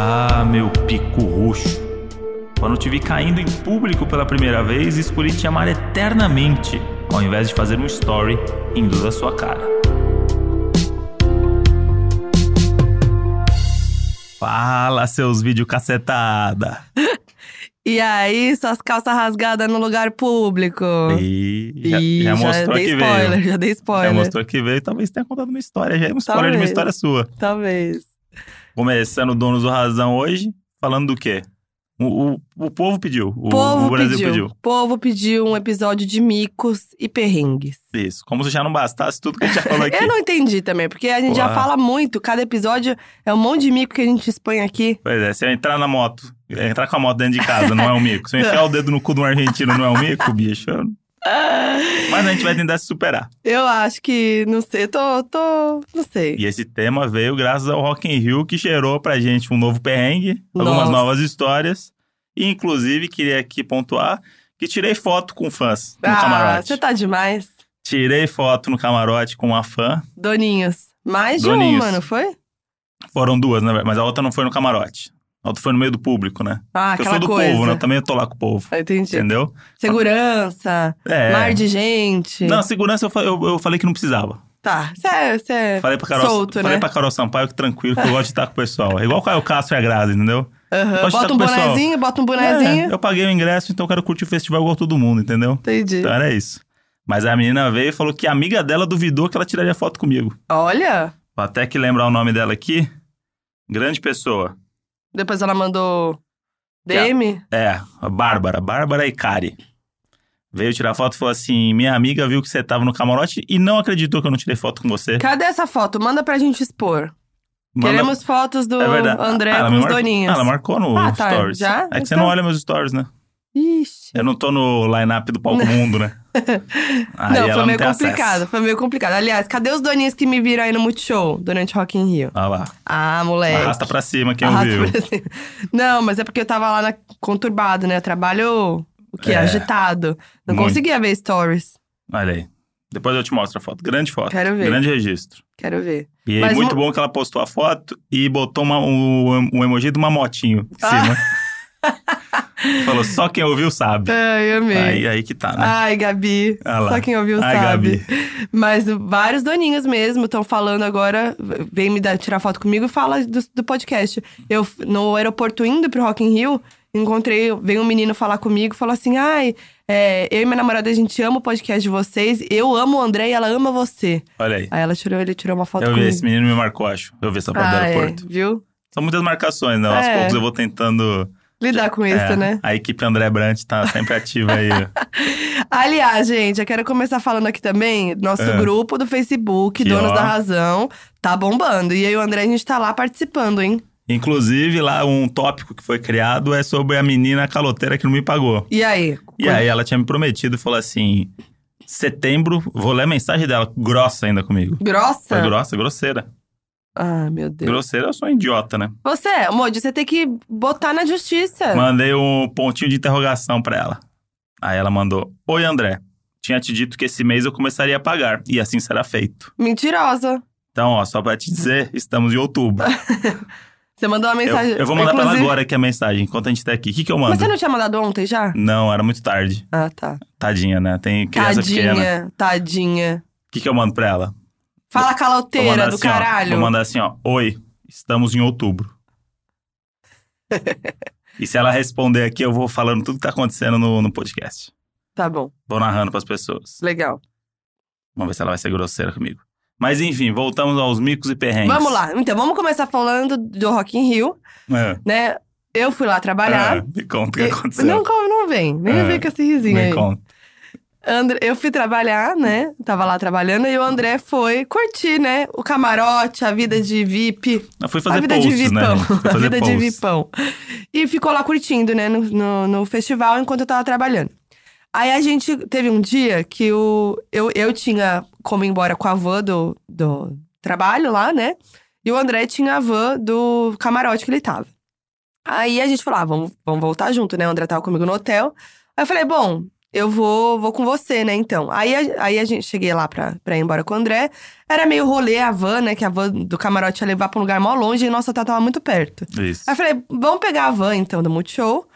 Ah, meu pico roxo. Quando te vi caindo em público pela primeira vez, escolhi te amar eternamente, ao invés de fazer um story indo da sua cara. Fala, seus vídeos cacetada. E aí, suas calças rasgadas no lugar público. E já, já mostrou dei que spoiler, veio. já dei spoiler. Já mostrou que veio, talvez tenha contado uma história. Já é um spoiler de uma Talvez. história sua. Talvez. Começando o Donos do Razão hoje, falando do quê? O, o, o povo pediu. O, povo o Brasil pediu. pediu. povo pediu um episódio de micos e perrengues. Isso. Como se já não bastasse tudo que a gente já falou aqui. Eu não entendi também, porque a gente já fala muito, cada episódio é um monte de mico que a gente expõe aqui. Pois é, se eu entrar na moto, entrar com a moto dentro de casa, não é um mico. Se eu enfiar o dedo no cu de um argentino, não é um mico, bicho. Eu- Mas a gente vai tentar se superar. Eu acho que, não sei, tô, tô, não sei. E esse tema veio graças ao Rock in Rio, que gerou pra gente um novo perrengue, algumas Nossa. novas histórias. E, inclusive, queria aqui pontuar que tirei foto com fãs no ah, camarote. você tá demais. Tirei foto no camarote com uma fã. Doninhos. Mais de Doninhos. uma, não foi? Foram duas, né? Mas a outra não foi no camarote. A outra foi no meio do público, né? Ah, Porque eu aquela sou do coisa. povo, né? Eu também tô lá com o povo. Ah, Entendi. Entendeu? Segurança, É. mar de gente. Não, segurança eu, eu, eu falei que não precisava. Tá, você é, é Falei pra Carol, solto, falei né? pra Carol Sampaio que tranquilo, que eu gosto de estar com o pessoal. É igual o Caio Castro e a Grazi, entendeu? Estar Bota um bonezinho, bota um bonezinho. É, eu paguei o ingresso, então eu quero curtir o festival igual todo mundo, entendeu? Entendi. Então era isso. Mas a menina veio e falou que a amiga dela duvidou que ela tiraria foto comigo. Olha, Vou até que lembrar o nome dela aqui. Grande pessoa. Depois ela mandou DM. É, a Bárbara. Bárbara Icari. Veio tirar foto e falou assim: Minha amiga viu que você tava no camarote e não acreditou que eu não tirei foto com você. Cadê essa foto? Manda pra gente expor. Manda- Queremos fotos do É. André Ah, com os mar- doninhos. Ah, ela marcou no Ah, tá, Stories. já? É que você Então- não olha meus stories, né? Ixi. Eu não tô no line-up do Palco Mundo, né? Aí não, foi meio tem complicado, acesso. foi meio complicado. Aliás, cadê os doninhos que me viram aí no Multishow durante Rock in Rio? Olha lá. Ah, moleque. Arrasta pra cima quem Arrasta ouviu. pra cima. Não, mas é porque eu tava lá na, conturbado, né? Eu trabalho, o quê? É. Agitado. Não Muito. conseguia ver stories. Olha aí. Depois eu te mostro a foto. Grande foto. Quero ver. Grande registro. Quero ver. E Mas muito mo- bom que ela postou a foto e botou uma- um, um emoji de uma motinho em Ah. cima. Falou, só quem ouviu sabe. Ai, amei. Aí, aí que tá, né? Ai, Gabi. Ah. Só quem ouviu Ai, sabe. Gabi. Mas vários doninhos mesmo estão falando agora, vem me dar, tirar foto comigo e fala do, do podcast. Eu, no aeroporto indo pro Rock in Rio, encontrei, veio um menino falar comigo, falou assim, ai, é, eu e minha namorada, a gente ama o podcast de vocês, eu amo o André e ela ama você. Olha aí. Aí ela tirou, ele tirou uma foto Eu vi, comigo. esse menino me marcou, acho. Eu vi essa foto do ah, é, aeroporto. viu? São muitas marcações, né? Aos É. poucos eu vou tentando. Lidar com isso, É, né? A equipe André Brant tá sempre ativa aí. Aliás, gente, eu quero começar falando aqui também, nosso É. grupo do Facebook, Que, Donos ó. da Razão, tá bombando. E e o André, a gente tá lá participando, hein? Inclusive, lá um tópico que foi criado é sobre a menina caloteira que não me pagou. E aí? E aí ela tinha me prometido e falou assim: setembro, vou ler a mensagem dela, grossa ainda comigo. Grossa? Foi grossa, grosseira. Ah, meu Deus. Grosseira, eu sou um idiota, né? Você, Moody, você tem que botar na justiça. Mandei um pontinho de interrogação pra ela. Aí ela mandou: Oi, André. Tinha te dito que esse mês eu começaria a pagar, e assim será feito. Mentirosa. Então, ó, só pra te dizer, estamos em outubro. Você mandou uma Eu, mensagem. eu vou mandar pra ela inclusive- agora aqui a mensagem, enquanto a gente tá aqui. O que, que eu mando? Mas você não tinha mandado ontem já? Não, era muito tarde. Ah, tá. Tadinha, né? Tem criança pequena. Tadinha, tadinha. O que, que eu mando pra ela? Fala caloteira do assim, ó, caralho. vou mandar assim, ó. Oi, estamos em outubro. e se ela responder aqui, eu vou falando tudo que tá acontecendo no, no podcast. Tá bom, Vou narrando pras pessoas. legal. Vamos ver se ela vai ser grosseira comigo. Mas enfim, voltamos aos micos e perrengues. Vamos lá. Então, vamos começar falando do Rock in Rio, É. né? Eu fui lá trabalhar. É, me conta o que aconteceu. Não, não vem. Nem É, vem com esse risinho me aí. conta. André, eu fui trabalhar, né? Tava lá trabalhando e o André foi curtir, né? O camarote, a vida de VIP. Eu fui a fazer vida posts, de né? vipão. gente? Fui a vida de posts. vipão. E ficou lá curtindo, né? No, no, no festival enquanto eu tava trabalhando. Aí a gente teve um dia que o, eu, eu tinha como ir embora com a van do, do trabalho lá, né? E o André tinha a van do camarote que ele tava. Aí a gente falou, ah, vamos, vamos voltar junto, né? O André tava comigo no hotel. Aí eu falei, bom, eu vou, vou com você, né, então. Aí, a- aí a gente cheguei lá pra, pra ir embora com o André. Era meio rolê a van, né? Que a van do camarote ia levar pra um lugar mó longe e nosso hotel tava muito perto. Isso. Aí eu falei, vamos pegar a van, então, do Multishow.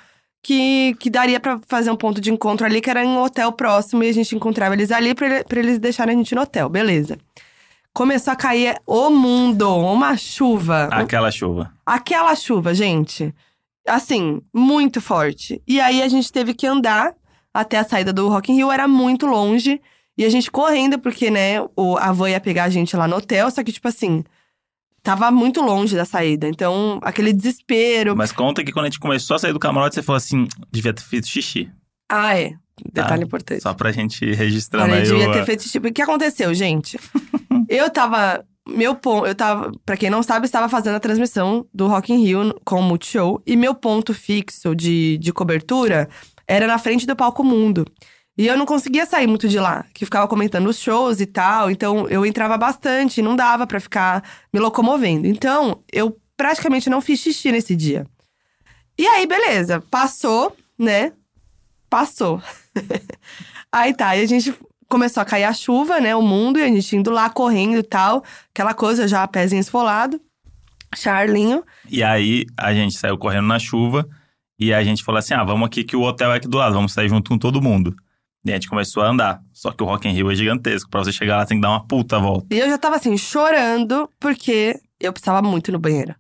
Que, que daria pra fazer um ponto de encontro ali, que era em um hotel próximo. E a gente encontrava eles ali pra, pra eles deixarem a gente no hotel, beleza. Começou a cair o mundo, uma chuva. Aquela chuva. Aquela chuva, gente. Assim, muito forte. E aí a gente teve que andar até a saída do Rock in Rio, era muito longe. E a gente correndo, porque, né, o, a van ia pegar a gente lá no hotel, só que, tipo assim, tava muito longe da saída. Então, aquele desespero. Mas conta que quando a gente começou a sair do camarote, você falou assim: devia ter feito xixi. Ah, é. Detalhe Tá. importante. Só pra gente registrando Olha, aí. devia ter feito tipo. O que aconteceu, gente? eu tava. Meu ponto. Eu tava. Pra quem não sabe, estava fazendo a transmissão do Rock in Rio com o Multishow. E meu ponto fixo de, de cobertura era na frente do palco mundo. E eu não conseguia sair muito de lá, que ficava comentando os shows e tal. Então eu entrava bastante, não dava pra ficar me locomovendo. Então eu praticamente não fiz xixi nesse dia. E aí, beleza, passou, né? Passou. aí tá, e a gente começou a cair a chuva, né? O mundo, e a gente indo lá correndo e tal. Aquela coisa já, pezinho esfolado. Charlinho. E aí a gente saiu correndo na chuva e a gente falou assim: ah, vamos aqui que o hotel é aqui do lado, vamos sair junto com todo mundo. E a gente começou a andar. Só que o Rock in Rio é gigantesco. Pra você chegar lá tem que dar uma puta volta. E eu já tava assim, chorando, porque eu precisava muito ir no banheiro.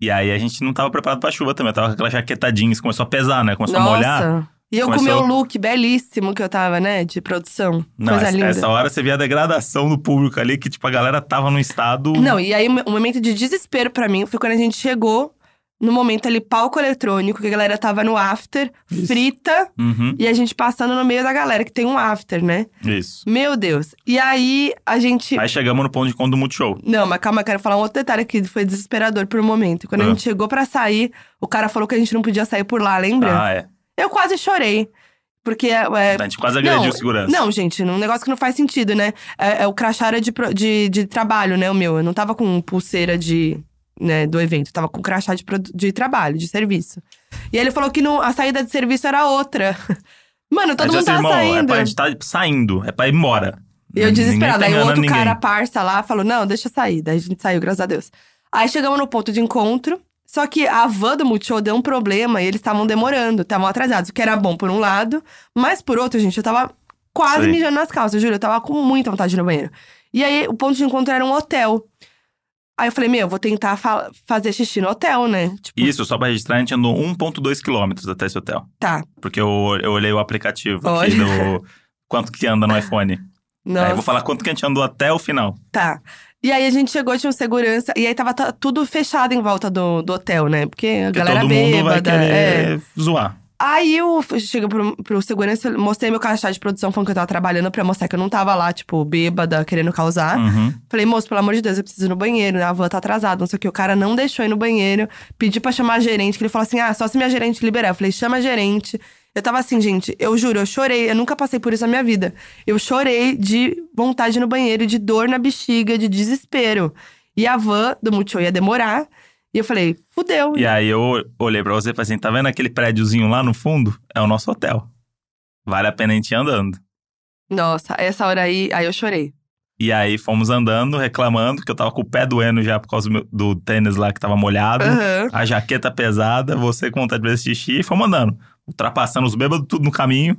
E aí a gente não tava preparado pra chuva também. Tava com aquela jaqueta jeans, começou a pesar, né? Começou a molhar. Nossa. E eu com Começou- meu look belíssimo que eu tava, né? De produção. Não, Coisa essa, linda. essa hora você via a degradação do público ali, que tipo, a galera tava num estado. Não, e aí o momento de desespero pra mim foi quando a gente chegou no momento ali, palco eletrônico, que a galera tava no after, Isso. frita, Uhum, e a gente passando no meio da galera, que tem um after, né? isso. Meu Deus. E aí a gente. Aí chegamos no ponto de encontro do Multishow. Não, mas calma, eu quero falar um outro detalhe que foi desesperador por um momento. Quando a Ah. gente chegou pra sair, o cara falou que a gente não podia sair por lá, lembra? Ah, é. Eu quase chorei. Porque é, é, A gente quase agrediu Não, segurança. Não, gente, um negócio que não faz sentido, né? É, é o crachá era de, de, de trabalho, né? O meu. Eu não tava com pulseira de, né, do evento. Eu tava com crachá de, de trabalho, de serviço. E aí ele falou que não, a saída de serviço era outra. Mano, todo a mundo assim, tava irmão, é saindo. pra gente tá saindo, é pra ir embora. E eu desesperada. Ninguém Aí tá o outro cara ninguém. parça lá falou: não, deixa eu sair. Daí a gente saiu, graças a Deus. Aí chegamos no ponto de encontro. Só que a van do Multishow deu um problema e eles estavam demorando, estavam atrasados. O que era bom por um lado, mas por outro, gente, eu tava quase Sim. mijando nas calças, juro. Eu tava com muita vontade de ir no banheiro. E aí o ponto de encontro era um hotel. Aí eu falei: meu, vou tentar fa- fazer xixi no hotel, né? Tipo, Isso, só pra registrar, a gente andou 1,2 quilômetros até esse hotel. tá. Porque eu, eu olhei o aplicativo aqui Olha. do. Quanto que anda no iPhone. Nossa. Aí eu vou falar quanto que a gente andou até o final. Tá. E aí a gente chegou, tinha um segurança, e aí tava ta- tudo fechado em volta do, do hotel, né? Porque a Porque galera todo mundo vai bêbada. é. querer zoar. Aí eu chego pro, pro segurança, mostrei meu crachá de produção, falando que eu tava trabalhando pra mostrar que eu não tava lá, tipo, bêbada, querendo causar. Uhum. Falei, moço, pelo amor de Deus, eu preciso ir no banheiro, né? a van tá atrasada, não sei o que. O cara não deixou ir no banheiro, pedi pra chamar a gerente, que ele falou assim: ah, só se minha gerente liberar. Eu falei, chama a gerente. Eu tava assim, gente, eu juro, eu chorei, eu nunca passei por isso na minha vida. Eu chorei de vontade no banheiro, de dor na bexiga, de desespero. E a van do Multishow ia demorar. E eu falei, fudeu. E aí eu olhei pra você e falei assim: tá vendo aquele prédiozinho lá no fundo? É o nosso hotel. Vale a pena a gente ir andando. Nossa, essa hora aí, aí eu chorei. E aí fomos andando, reclamando, que eu tava com o pé doendo já por causa do, meu- do tênis lá que tava molhado. Aham. A jaqueta pesada, você com vontade de fazer xixi, e fomos andando. Ultrapassando os bêbados tudo no caminho.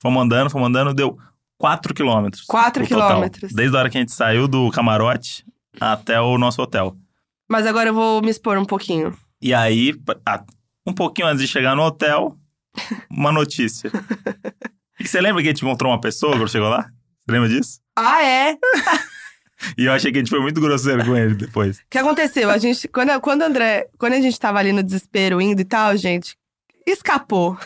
Fomos andando, fomos andando, deu 4 quilômetros. Quatro o total. quilômetros. Desde a hora que a gente saiu do camarote até o nosso hotel. Mas agora eu vou me expor um pouquinho. E aí, um pouquinho antes de chegar no hotel, uma notícia. e você lembra que a gente encontrou uma pessoa quando chegou lá? Você lembra disso? Ah, é? E eu achei que a gente foi muito grosseiro com ele depois. O que aconteceu? A gente, quando, quando André, quando a gente tava ali no desespero indo e tal, gente, escapou.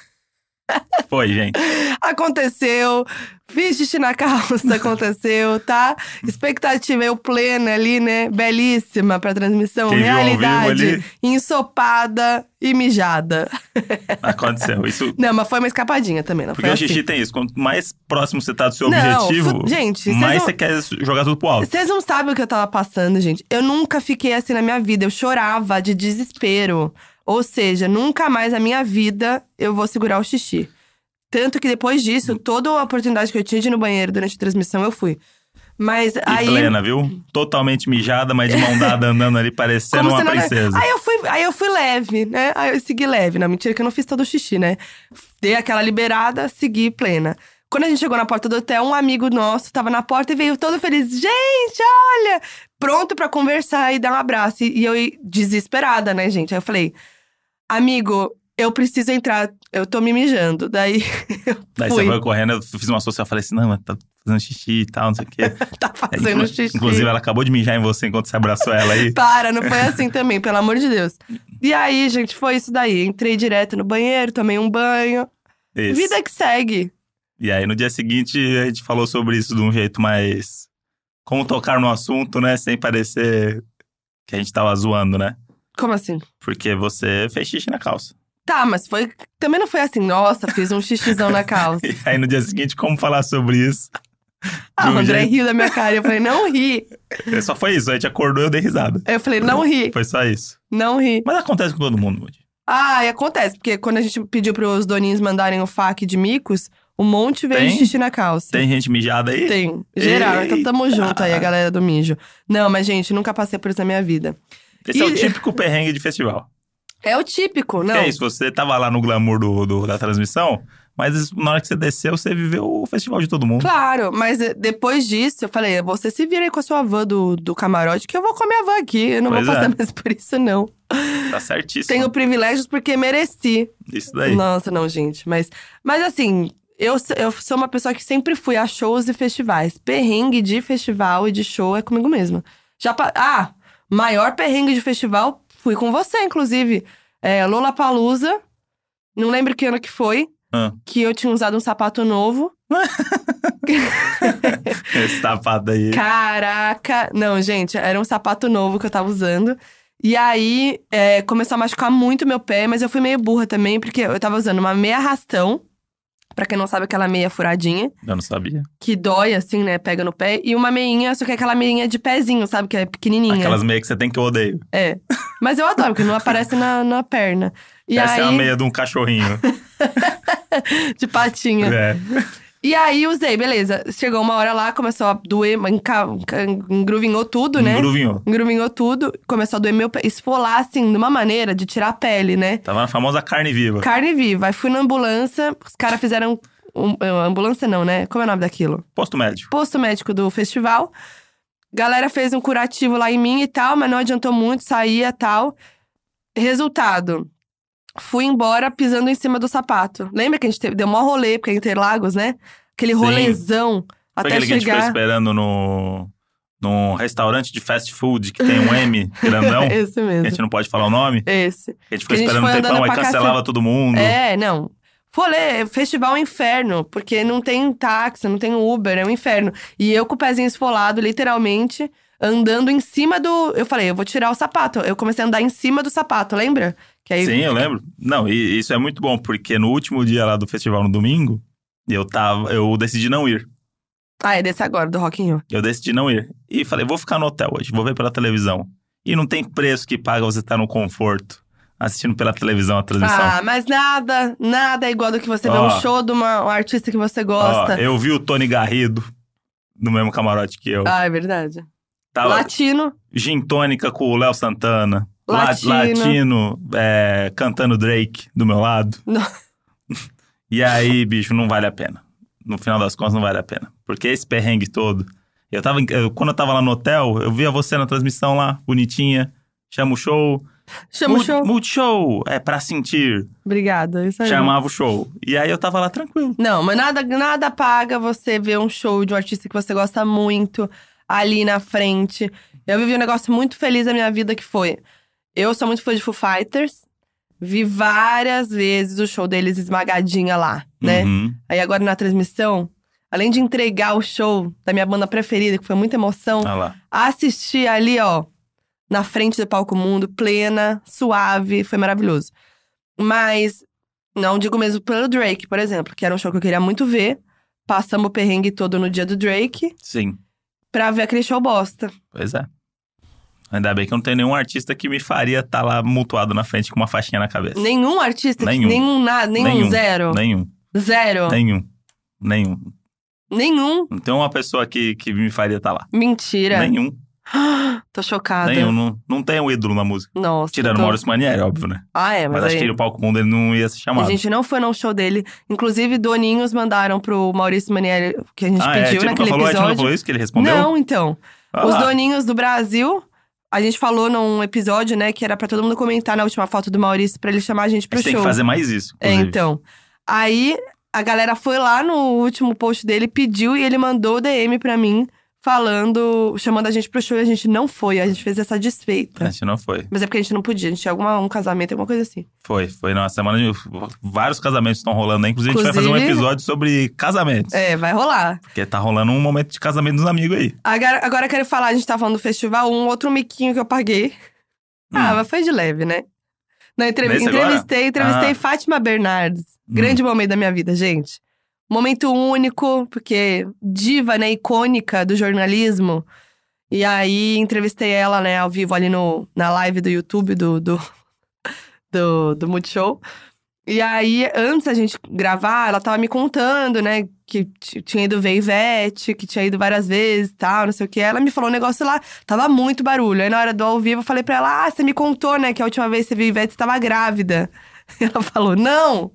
Foi, gente. Aconteceu. Fiz xixi na calça, aconteceu, tá? Expectativa eu plena ali, né? Belíssima pra transmissão. Quem vivo Realidade ali? ensopada e mijada. Aconteceu. Isso. Não, mas foi uma escapadinha também, não Porque foi o xixi assim. tem isso. Quanto mais próximo você tá do seu Não, objetivo, gente, mais não- você quer jogar tudo pro alto. Vocês não sabem o que eu tava passando, gente. Eu nunca fiquei assim na minha vida. Eu chorava de desespero. Ou seja, nunca mais na minha vida eu vou segurar o xixi. Tanto que depois disso, toda a oportunidade que eu tinha de ir no banheiro durante a transmissão, eu fui. Mas E aí. plena, viu? Totalmente mijada, mas de mão dada andando ali, parecendo Como uma princesa. Aí eu fui, aí eu fui leve, né? Aí eu segui leve. Não, mentira que eu não fiz todo o xixi, né? Dei aquela liberada, segui plena. Quando a gente chegou na porta do hotel, um amigo nosso tava na porta e veio todo feliz. Gente, olha! Pronto pra conversar e dar um abraço. E eu desesperada, né, gente? Aí eu falei, amigo, eu preciso entrar, eu tô me mijando. Daí eu Daí você foi correndo, eu fiz uma social, eu falei assim, não, mas tá fazendo xixi e tal, não sei o quê. tá fazendo Inclu- xixi. Inclusive, ela acabou de mijar em você enquanto você abraçou ela aí. Para, não foi assim também, pelo amor de Deus. E aí, gente, foi isso daí. Entrei direto no banheiro, tomei um banho. Isso. Vida que segue. E aí, no dia seguinte, a gente falou sobre isso de um jeito mais... Como tocar no assunto, né? Sem parecer que a gente tava zoando, né? Como assim? Porque você fez xixi na calça. Tá, mas foi. Também não foi assim, nossa, fiz um xixizão na calça. E aí, no dia seguinte, como falar sobre isso? Ah, o André jeito- riu da minha cara. Eu falei, não ri. Só foi isso, a gente acordou e eu dei risada. Eu falei, não ri, Foi só isso. não ri. Mas acontece com todo mundo, Moody. Ah, e acontece, porque quando a gente pediu pros doninhos mandarem o fac de micos, um monte veio Tem? de xixi na calça. Tem gente mijada aí? Tem. Geral, então tamo Eita. junto aí, a galera do mijo. Não, mas, gente, nunca passei por isso na minha vida. Esse é o E- típico perrengue de festival. É o típico, não. É isso, você tava lá no glamour do, do- da transmissão, mas na hora que você desceu, você viveu o festival de todo mundo. Claro, mas eh, depois disso, eu falei, você se vira aí com a sua van do, do camarote, que eu vou com a van aqui. Eu não Pois vou passar é. mais por isso, não. Tá certíssimo. Tenho privilégios porque mereci. Isso daí. Nossa, não, gente. Mas, mas assim, eu, eu sou uma pessoa que sempre fui a shows e festivais. Perrengue de festival e de show é comigo mesma. Já pa- Ah, maior perrengue de festival, fui com você, inclusive. É, Lollapalooza. Não lembro que ano que foi. Ah. Que eu tinha usado um sapato novo. Esse tapado aí. Caraca! Não, gente, era um sapato novo que eu tava usando. E aí, é, começou a machucar muito meu pé, mas eu fui meio burra também, porque eu tava usando uma meia rastão. Pra quem não sabe, aquela meia furadinha, Eu não sabia. que dói assim, né? Pega no pé. E uma meinha, só que é aquela meinha de pezinho, sabe? Que é pequenininha. Aquelas meias que você tem que eu odeio. É. Mas eu adoro, porque não aparece na, na perna. E Essa aí, é a meia de um cachorrinho. de patinha. é. E aí, usei, beleza. Chegou uma hora lá, começou a doer, engruvinhou tudo, né? Engruvinhou. Engruvinhou tudo, começou a doer meu pé. Esfolar, assim, de uma maneira de tirar a pele, né? Tava na famosa carne viva. Carne viva. Aí fui na ambulância, os caras fizeram. Um, uh, ambulância não, né? Como é o nome daquilo? Posto médico. Posto médico do festival. Galera fez um curativo lá em mim e tal, mas não adiantou muito, saía e tal. Resultado. Fui embora pisando em cima do sapato. Lembra que a gente teve, deu mó rolê, porque é Interlagos, né? Aquele Sim. rolezão Foi até aquele que a gente ficou chegar. esperando no, num restaurante de fast food que tem um M grandão. Esse a mesmo. gente não pode falar o nome. Esse. A gente ficou Que a gente esperando um foi tempão, aí cancelava cacete. todo mundo. É, não. Rolê, festival é um inferno, porque não tem táxi, não tem Uber, é um inferno. E eu com o pezinho esfolado, literalmente, andando em cima do. Eu falei, eu vou tirar o sapato. Eu comecei a andar em cima do sapato, lembra? Aí Sim, eu lembro. Não, e isso é muito bom, porque no último dia lá do festival, no domingo, eu tava. Eu decidi não ir. Ah, é desse agora, do Rock in Rio. Eu decidi não ir. E falei, vou ficar no hotel hoje, vou ver pela televisão. E não tem preço que paga você estar no conforto, assistindo pela televisão a transmissão. Ah, mas nada, nada é igual do que você vê Ó. um show de uma, um artista que você Ó, gosta. eu vi o Tony Garrido no mesmo camarote que eu. Ah, é verdade. Tava Latino, gin tônica com o Léo Santana. La- Latino. Latino é, cantando Drake do meu lado. Não. E aí, bicho, não vale a pena. No final das contas, não vale a pena. Porque esse perrengue todo. Eu tava. eu- quando eu tava lá no hotel, eu via você na transmissão lá, bonitinha. Chama o show. chama o show. Multishow, é pra sentir. Obrigada, isso aí. Chamava o show. E aí eu tava lá tranquilo. Não, mas nada, nada paga você ver um show de um artista que você gosta muito ali na frente. Eu vivi um negócio muito feliz na minha vida que foi. Eu sou muito fã de Foo Fighters. Vi várias vezes o show deles esmagadinha lá, né? Uhum. Aí agora na transmissão, além de entregar o show da minha banda preferida, que foi muita emoção, lá. assistir ali, ó, na frente do palco mundo, plena, suave, foi maravilhoso. Mas não digo mesmo pelo Drake, por exemplo, que era um show que eu queria muito ver. Passamos o perrengue todo no dia do Drake Sim, pra ver aquele show bosta. pois é. Ainda bem que eu não tenho nenhum artista que me faria estar lá mutuado na frente com uma faixinha na cabeça. Nenhum artista, que- Nenhum. nenhum nada, nenhum, Nenhum. zero. Nenhum. Zero. Nenhum. Nenhum. Nenhum. Não tem uma pessoa que, que me faria estar lá. Mentira. Nenhum. Tô chocada. Nenhum. Não, não tem um ídolo na música. Nossa. Tirando tô... o Maurício Manieri, óbvio, né? Ah, é, mas, Mas, acho aí... que ele, o palco mundo ele não ia ser A chamado. gente não foi no show dele. Inclusive, Doninhos mandaram pro Maurício Manieri, que a gente ah, é, pediu a nunca naquele falou, a Tia não episódio. falou isso que ele respondeu? Não, então. Ah Os doninhos do Brasil, a gente falou num episódio, né, que era pra todo mundo comentar na última foto do Maurício pra ele chamar a gente A pro gente tem show. que fazer mais isso, É, então. Aí a galera foi lá no último post dele, pediu e ele mandou DM pra mim, falando, chamando a gente pro show e a gente não foi. A gente fez essa desfeita. A gente não foi. Mas é porque a gente não podia, a gente tinha alguma, um casamento, alguma coisa assim. Foi, foi na semana de. Vários casamentos estão rolando aí. Inclusive, a gente vai fazer um Inclusive- episódio sobre casamentos. É, vai rolar. Porque tá rolando um momento de casamento dos amigos aí. Agora, agora eu quero falar, a gente tá falando do festival, um outro miquinho que eu paguei. Ah, Hum. mas foi de leve, né? Na entrev- Nesse agora? entrevistei, entrevistei Ah. Fátima Bernardes. Grande momento da minha vida, gente. Momento único, porque diva, né, icônica do jornalismo. E aí, entrevistei ela, né, ao vivo ali no, na live do YouTube do, do, do, do Multishow. E aí, antes da gente gravar, ela tava me contando, né, que tinha ido ver Ivete, que tinha ido várias vezes e tal, não sei o que. Ela me falou um negócio lá, tava muito barulho. Aí na hora do ao vivo, eu falei pra ela, ah, você me contou, né, que a última vez que você viu Ivete, você tava grávida. Ela falou, não,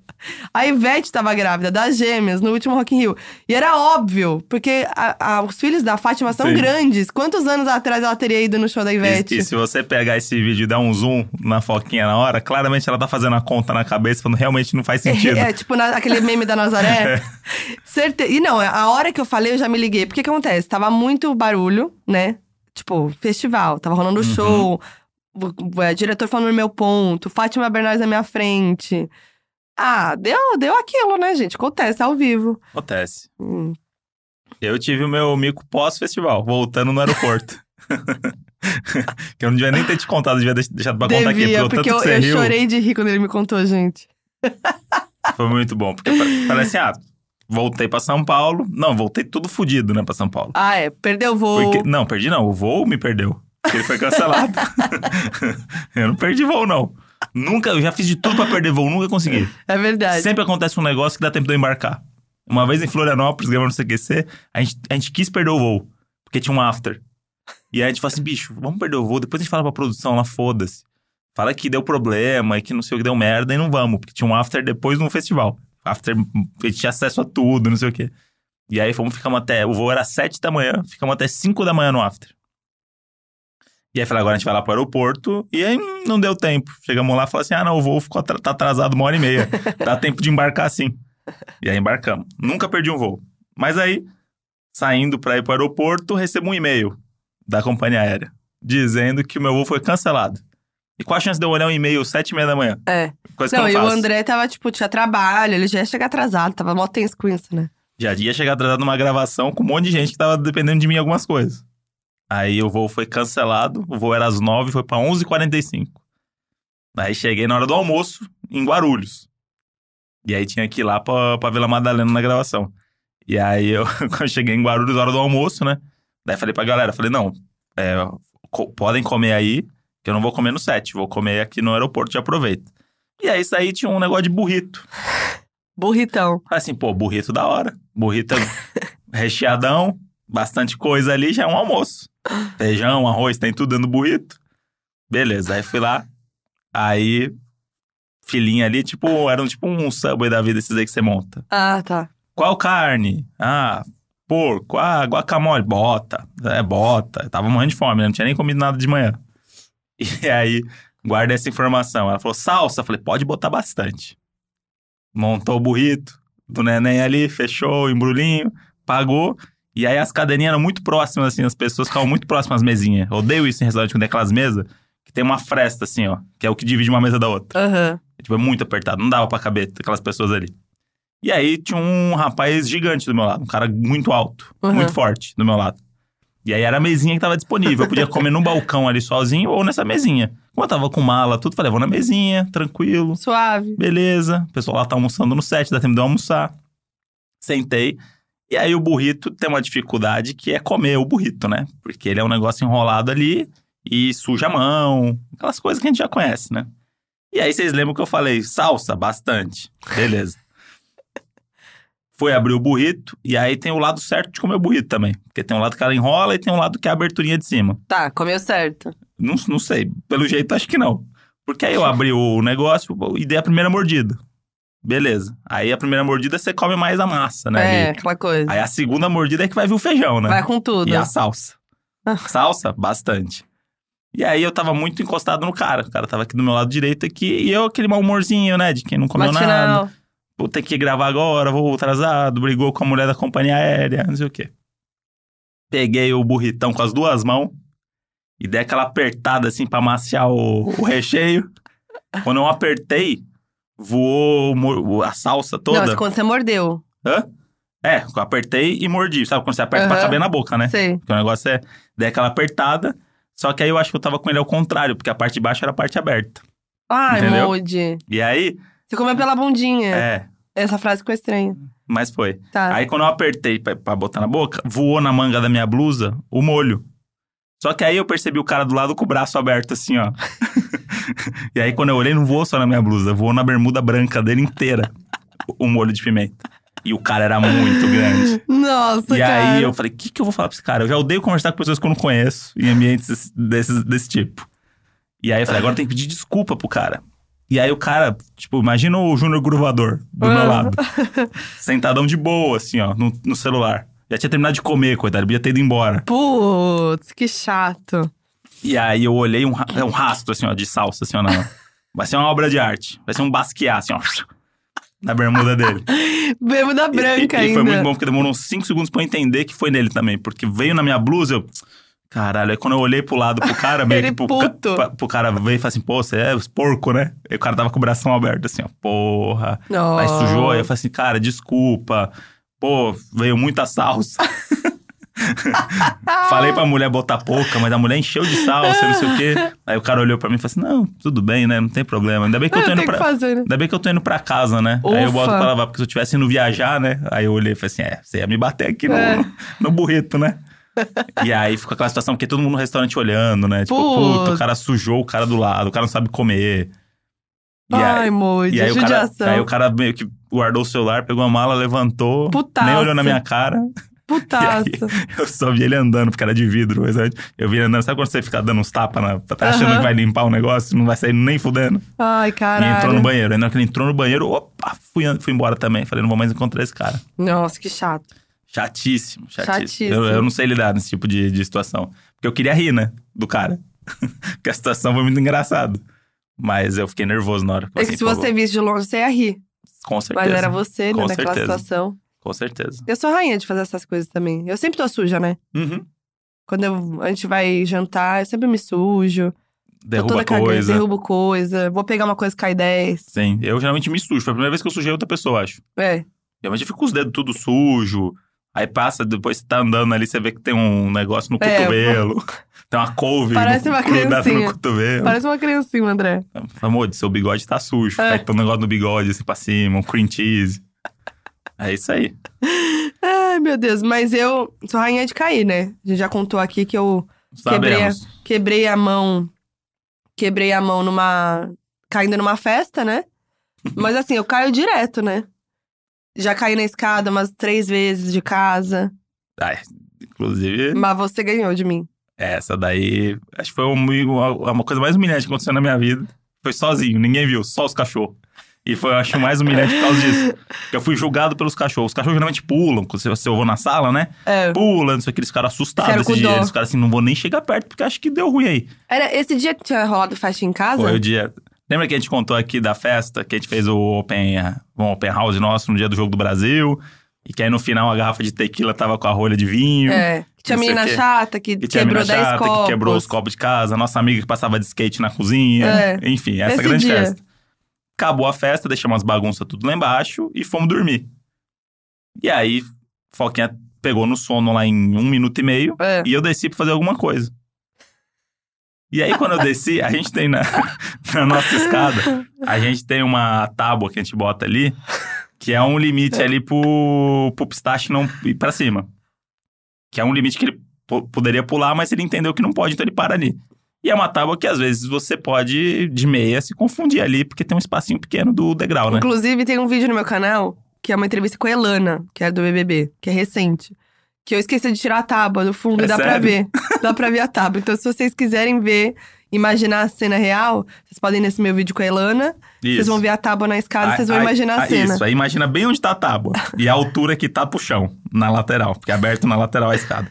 a Ivete tava grávida, das gêmeas, no último Rock in Rio. E era óbvio, porque a- a- os filhos da Fátima são Sim. grandes. Quantos anos atrás ela teria ido no show da E, Ivete? e se você pegar esse vídeo e dar um zoom na foquinha na hora, claramente ela tá fazendo a conta na cabeça, falando realmente não faz sentido. É, tipo na- aquele meme da Nazaré. Certeza. E não, a hora que eu falei, eu já me liguei. Porque que acontece? Tava muito barulho, né? Tipo, festival, tava rolando Uhum. show, o, é, diretor falando no meu ponto, Fátima Bernardes na minha frente. Ah, deu, deu aquilo, né, gente? Acontece ao vivo. Acontece. Hum. Eu tive o meu mico pós-festival, voltando no aeroporto. que eu não devia nem ter te contado, devia deix- deixado pra contar aqui. Devia, Porque, porque eu, eu riu, chorei de rir quando ele me contou, gente. foi muito bom. Porque pa- parece assim, ah, voltei pra São Paulo. Não, voltei tudo fudido, né, pra São Paulo. Ah, é. Perdeu o voo. Porque- não, perdi não. O voo me perdeu. Porque ele foi cancelado. eu não perdi voo, não. Nunca, eu já fiz de tudo pra perder voo, nunca consegui. É verdade. Sempre acontece um negócio que dá tempo de eu embarcar. Uma vez em Florianópolis, gravando no CQC, a gente, a gente quis perder o voo, porque tinha um after. E aí a gente falou assim, bicho, vamos perder o voo, depois a gente fala pra produção lá, foda-se. Fala que deu problema e que não sei o que deu merda e não vamos, porque tinha um after depois no festival. After, a gente tinha acesso a tudo, não sei o quê. E aí fomos, ficamos até, o voo era sete da manhã, ficamos até cinco da manhã no after. E aí falei, agora a gente vai lá pro aeroporto. E aí hum, não deu tempo. Chegamos lá e falou assim: ah, não, o voo ficou tá atrasado uma hora e meia. Dá tempo de embarcar sim. E aí embarcamos. Nunca perdi um voo. Mas aí, saindo pra ir pro aeroporto, recebo um e-mail da companhia aérea dizendo que o meu voo foi cancelado. E qual a chance de eu olhar um e-mail sete e meia da manhã? É. Coisa Não, que e eu o não faço. André tava, tipo, tinha trabalho, ele já ia chegar atrasado, tava mó tenso com isso, né? Já ia chegar atrasado numa gravação com um monte de gente que tava dependendo de mim em algumas coisas. Aí o voo foi cancelado, o voo era às 9, foi pra 11h45. Aí cheguei na hora do almoço, em Guarulhos. E aí tinha que ir lá pra, pra Vila Madalena na gravação. E aí eu, quando cheguei em Guarulhos, na hora do almoço, né? Daí falei pra galera, falei, não, é, co- podem comer aí, que eu não vou comer no set, vou comer aqui no aeroporto, já aproveita. E aí isso aí tinha um negócio de burrito. Burritão. Assim, pô, burrito da hora. Burrito recheadão, bastante coisa ali, já é um almoço. Feijão, arroz, tem tudo dentro do burrito. Beleza, aí fui lá. Aí, filinha ali, tipo, era um, tipo um subway da vida, esses aí que você monta. Ah, tá. Qual carne? Ah, porco. Ah, guacamole. Bota. É, bota. Eu tava morrendo de fome, né? Não tinha nem comido nada de manhã. E aí, guarda essa informação. Ela falou, salsa. Eu falei, pode botar bastante. Montou o burrito do neném ali, fechou o embrulhinho, pagou. E aí as cadeirinhas eram muito próximas, assim, as pessoas ficavam muito próximas às mesinhas. Eu odeio isso em restaurante, quando tem aquelas mesas que tem uma fresta, assim, ó, que é o que divide uma mesa da outra. Aham. Tipo, é muito apertado, não dava pra caber aquelas pessoas ali. E aí tinha um rapaz gigante do meu lado, um cara muito alto, Uhum. muito forte do meu lado. E aí era a mesinha que tava disponível. Eu podia comer no balcão ali sozinho ou nessa mesinha. Como eu tava com mala, tudo, falei, vou na mesinha, tranquilo, Suave. beleza. O pessoal lá tá almoçando no set, dá tempo de eu almoçar. Sentei. E aí o burrito tem uma dificuldade que é comer o burrito, né? Porque ele é um negócio enrolado ali e suja a mão, aquelas coisas que a gente já conhece, né? E aí vocês lembram que eu falei salsa bastante. Beleza. Foi abrir o burrito, e aí tem o lado certo de comer o burrito também. Porque tem um lado que ela enrola e tem um lado que é a aberturinha de cima. Tá, comeu certo. Não, não sei, pelo jeito acho que não. Porque aí eu abri o negócio e dei a primeira mordida. Beleza. Aí a primeira mordida você come mais a massa, né? É, ali. aquela coisa. Aí a segunda mordida é que vai vir o feijão, né? Vai com tudo. E a salsa. salsa, bastante. E aí eu tava muito encostado no cara. O cara tava aqui do meu lado direito aqui. E eu, aquele mau humorzinho, né? De quem não comeu nada. Matinal. Vou ter que gravar agora, vou atrasado. Brigou com a mulher da companhia aérea, não sei o quê. Peguei o burritão com as duas mãos. E dei aquela apertada assim pra maciar o, o recheio. Quando eu apertei, voou a salsa Não, toda. mas quando você mordeu. Hã? É, eu apertei e mordi. Sabe quando você aperta pra Aham. caber na boca, né? Sei. Porque o negócio é. Dei aquela apertada. Só que aí eu acho que eu tava com ele ao contrário, porque a parte de baixo era a parte aberta. Ai, Entendeu? Moody. E aí, Você comeu pela bundinha. é, Essa frase ficou estranha. mas foi. Tá. Aí quando eu apertei pra, pra botar na boca, voou na manga da minha blusa o molho. Só que aí eu percebi o cara do lado com o braço aberto, assim, ó. e aí quando eu olhei, não voou só na minha blusa, voou na bermuda branca dele inteira o molho de pimenta. E o cara era muito grande. Nossa, e cara. aí eu falei, o que, que eu vou falar pra esse cara? Eu já odeio conversar com pessoas que eu não conheço em ambientes desse, desse, desse tipo. E aí eu falei, agora tem que pedir desculpa pro cara. E aí o cara, tipo, imagina o Júnior Gruvador do meu lado. Sentadão de boa, assim, ó, no, no celular. Já tinha terminado de comer, coitado, podia ter ido embora. Putz, que chato. E aí eu olhei um, ra- é um rastro, assim, ó, de salsa, assim, ó, na... Vai ser uma obra de arte. Vai ser um basquear, assim, ó. Na bermuda dele. Bermuda branca e, e ainda. foi muito bom, porque demorou uns 5 segundos pra eu entender que foi nele também. Porque veio na minha blusa, eu... Caralho, aí quando eu olhei pro lado pro cara, meio Ele que pro, ca- puto. pro cara veio e falou assim, pô, você é porco, né? E o cara tava com o bração aberto, assim, ó, porra. Aí sujou, aí eu falei assim, cara, desculpa. Pô, veio muita salsa. Falei pra mulher botar pouca, mas a mulher encheu de salsa, não sei o quê. Aí o cara olhou pra mim e falou assim, não, tudo bem, né? Não tem problema. Ainda bem que eu tô Não, indo pra... fazer, né? Ainda bem que eu tô indo pra casa, né? Aí eu boto Ufa. pra lavar, porque se eu tivesse indo viajar, né? Aí eu olhei e falei assim: é, você ia me bater aqui no, É. no burrito, né? e aí ficou aquela situação, porque todo mundo no restaurante olhando, né? Tipo, puta, o cara sujou o cara do lado, o cara não sabe comer. E Ai, aí, Moody, e aí, o cara, judiação. aí o cara meio que guardou o celular, pegou a mala, levantou, Putaça. nem olhou na minha cara. Putaça. Eu só vi ele andando, porque era de vidro. mas Eu vi ele andando, sabe quando você fica dando uns tapas, na, tá achando que vai limpar o negócio, não vai sair nem fudendo? Ai, E caralho. entrou no banheiro. Aí na hora que ele entrou no banheiro, opa, fui, fui embora também. Falei, não vou mais encontrar esse cara. Nossa, que chato. Chatíssimo, chatíssimo. Chatíssimo. Eu, eu não sei lidar nesse tipo de, de situação. Porque eu queria rir, né, do cara. Porque a situação foi muito engraçada. Mas eu fiquei nervoso na hora. É que se você visse de longe, você ia rir. Com certeza. Mas era você, né, Com naquela certeza. situação. Com certeza. Eu sou rainha de fazer essas coisas também. Eu sempre tô suja, né? Uhum. Quando eu- a gente vai jantar, eu sempre me sujo. Derruba cagada, coisa. derrubo coisa. Vou pegar uma coisa, cai 10. Sim, eu geralmente me sujo. Foi a primeira vez que eu sujei outra pessoa, acho. É. Geralmente eu fico com os dedos tudo sujo. Aí passa, depois você tá andando ali, você vê que tem um negócio no É, cotovelo. Tem uma couve Parece no, uma grudada no criancinha. cotovelo. Parece uma criancinha, André. Amor, seu bigode tá sujo. É. Aí tem um negócio no bigode assim pra cima, um cream cheese. É isso aí. Ai, meu Deus. Mas eu sou rainha de cair, né? A gente já contou aqui que eu Quebrei a- quebrei a mão. Quebrei a mão numa. caindo numa festa, né? Mas assim, eu caio direto, né? Já caí na escada umas três vezes de casa. Ai, inclusive, Mas você ganhou de mim. essa daí, acho que foi uma, uma coisa mais humilhante que aconteceu na minha vida. Foi sozinho, ninguém viu, só os cachorros. E foi, eu acho, mais humilhante por causa disso. Porque eu fui julgado pelos cachorros. Os cachorros geralmente pulam, quando você- eu vou na sala, né? É. Pula, não sei o que, eles ficaram assustados esse dia. dó. Eles ficaram assim, não vou nem chegar perto, porque acho que deu ruim aí. Era esse dia que tinha rolado festa em casa? Foi o dia. Lembra que a gente contou aqui da festa, que a gente fez o open, um open house nosso no dia do Jogo do Brasil? E que aí no final a garrafa de tequila tava com a rolha de vinho. É. Que tinha menina chata que, Que quebrou mina 10 chata, copos. que quebrou os copos de casa, a nossa amiga que passava de skate na cozinha. É. Enfim, essa Esse grande dia. festa. Acabou a festa, deixamos as bagunças tudo lá embaixo e fomos dormir. E aí, Foquinha pegou no sono lá em um minuto e meio É. e eu desci pra fazer alguma coisa. E aí, quando eu desci, a gente tem na, na nossa escada, a gente tem uma tábua que a gente bota ali, que é um limite ali pro, pro pistache não ir pra cima. Que é um limite que ele po- poderia pular, mas ele entendeu que não pode, então ele para ali. E é uma tábua que às vezes você pode, de meia, se confundir ali, porque tem um espacinho pequeno do degrau, né? Inclusive, tem um vídeo no meu canal que é uma entrevista com a Elana, que é do BBB, que é recente. Que eu esqueci de tirar a tábua do fundo É e dá pra sério? ver. Dá pra ver a tábua. Então, se vocês quiserem ver, imaginar a cena real, vocês podem ir nesse meu vídeo com a Elana. Vocês Isso. vão ver a tábua na escada, Aí- vocês vão imaginar a aí- cena. Isso, aí imagina bem onde tá a tábua. e a altura que tá pro chão, na lateral. Porque é aberto na lateral a escada.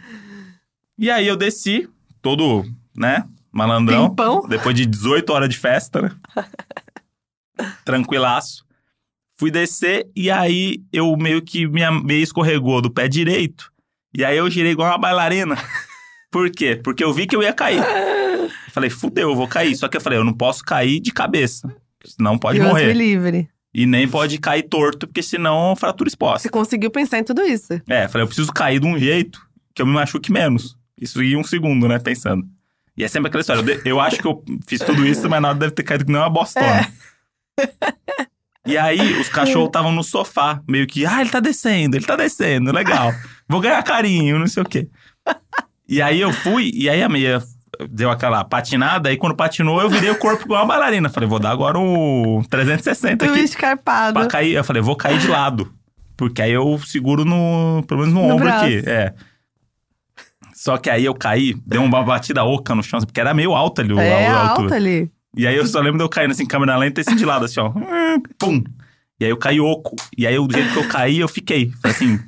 E aí eu desci, todo, né, malandrão. Pimpão. Depois de 18 horas de festa, né? Tranquilaço. Fui descer e aí eu meio que minha meia escorregou do pé direito. E aí eu girei igual uma bailarina. Por quê? Porque eu vi que eu ia cair. Falei, fudeu, eu vou cair. Só que eu falei, eu não posso cair de cabeça. Senão pode Deus morrer. me livre. E nem pode cair torto, porque senão fratura exposta. Você conseguiu pensar em tudo isso. É, falei, eu preciso cair de um jeito que eu me machuque menos. Isso em um segundo, né, pensando. E é sempre aquela história. Eu, acho que eu fiz tudo isso, mas na hora deve ter caído que nem uma bostona. E aí, os cachorros estavam no sofá, meio que, ah, ele tá descendo, ele tá descendo, legal. Vou ganhar carinho, não sei o quê. E aí eu fui, e aí a meia deu aquela patinada, aí quando patinou, eu virei o corpo igual uma bailarina. Falei, vou dar agora um 360 Tudo aqui. escarpado. Pra cair, eu falei, vou cair de lado. Porque aí eu seguro no. Pelo menos no, No ombro braço. aqui. É. Só que aí eu caí, deu uma batida oca no chão, porque era meio alto ali o- É a, a alta altura. ali. E aí eu só lembro de eu caindo assim, câmera lenta e assim de lado, assim, ó. Pum! E aí eu caí oco. E aí, do jeito que eu caí, eu fiquei. Falei assim,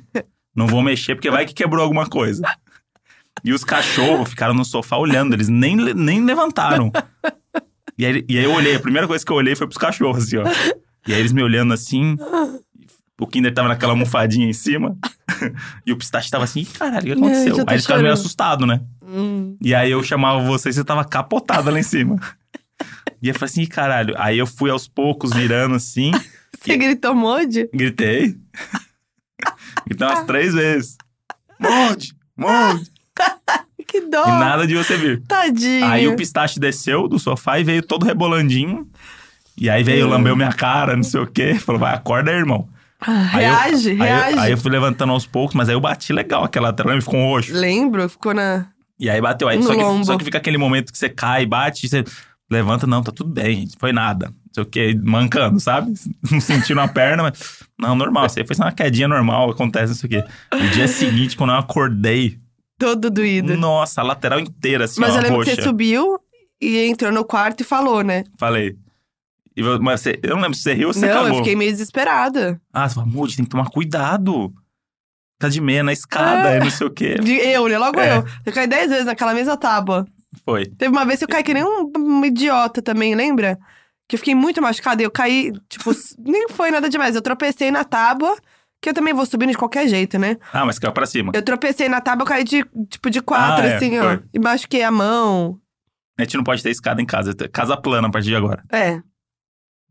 não vou mexer, porque vai que quebrou alguma coisa. E os cachorros ficaram no sofá olhando, eles nem, nem levantaram. E aí, e aí eu olhei, a primeira coisa que eu olhei foi pros cachorros, assim, ó. E aí eles me olhando assim. O Kinder tava naquela almofadinha em cima. e o pistache tava assim, "Ih, caralho, o que Ai, aconteceu? aí eles ficaram meio chorando. assustados, né? Hum. E aí eu chamava você e você tava capotada lá em cima. E eu falei assim, "Ih, caralho. Aí eu fui aos poucos virando assim, Você gritou mode? gritei. Gritei umas três vezes. Morde, morde. Que dó. E nada de você vir. Tadinho. Aí o pistache desceu do sofá e veio todo rebolandinho. E aí veio, Hum. lambeu minha cara, não sei o quê. Falou, vai, acorda aí, irmão. Ah, Aí eu- reage, aí eu- reage. Aí eu fui levantando aos poucos, mas aí eu bati legal aquela lateral e ficou um roxo. Lembro, ficou na. E aí bateu. Aí, No só, lombo. que, só que fica aquele momento que você cai, bate, você levanta, não, tá tudo bem, gente. Foi nada. Não sei o quê, mancando, sabe? Não sentindo a perna, mas. Não, normal. Isso aí foi uma quedinha normal, acontece isso aqui. No dia seguinte, quando eu acordei, Todo doído. nossa, a lateral inteira, assim, Mas ó, eu lembro roxa. que você subiu e entrou no quarto e falou, né? Falei. E você, eu não lembro se você riu ou você não, cagou. eu fiquei meio desesperada. Ah, você falou, Moody, tem que tomar cuidado. Tá de meia na escada e não sei o quê. De- Eu, né? Logo É. eu. Eu caí dez vezes naquela mesma tábua. Foi. Teve uma vez que eu caí que nem um, um idiota também, lembra? Que eu fiquei muito machucada e eu caí, tipo, nem foi nada demais. Eu tropecei na tábua, que eu também vou subindo de qualquer jeito, né? Ah, mas caiu pra cima. Eu tropecei na tábua, eu caí de, tipo, de quatro, Ah, é, assim, ó. foi. E machuquei a mão. A gente não pode ter escada em casa. Casa plana a partir de agora. É,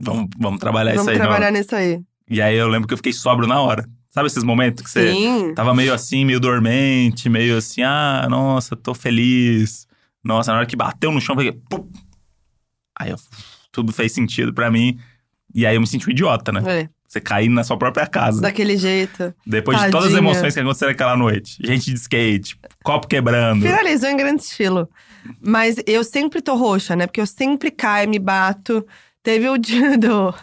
Vamos, vamos trabalhar vamos isso aí. não. trabalhar nisso aí. E aí eu lembro que eu fiquei sóbrio na hora. Sabe esses momentos que você Sim. tava meio assim, meio dormente, meio assim, ah, nossa, tô feliz. Nossa, na hora que bateu no chão, eu fiquei. Pum. Aí eu- tudo fez sentido pra mim. E aí eu me senti um idiota, né? É, Você cair na sua própria casa. daquele jeito. Depois de todas as Tadinha. emoções que aconteceram aquela noite. Gente de skate, copo quebrando. Finalizou em grande estilo. Mas eu sempre tô roxa, né? Porque eu sempre caio, me bato. Teve o dia do.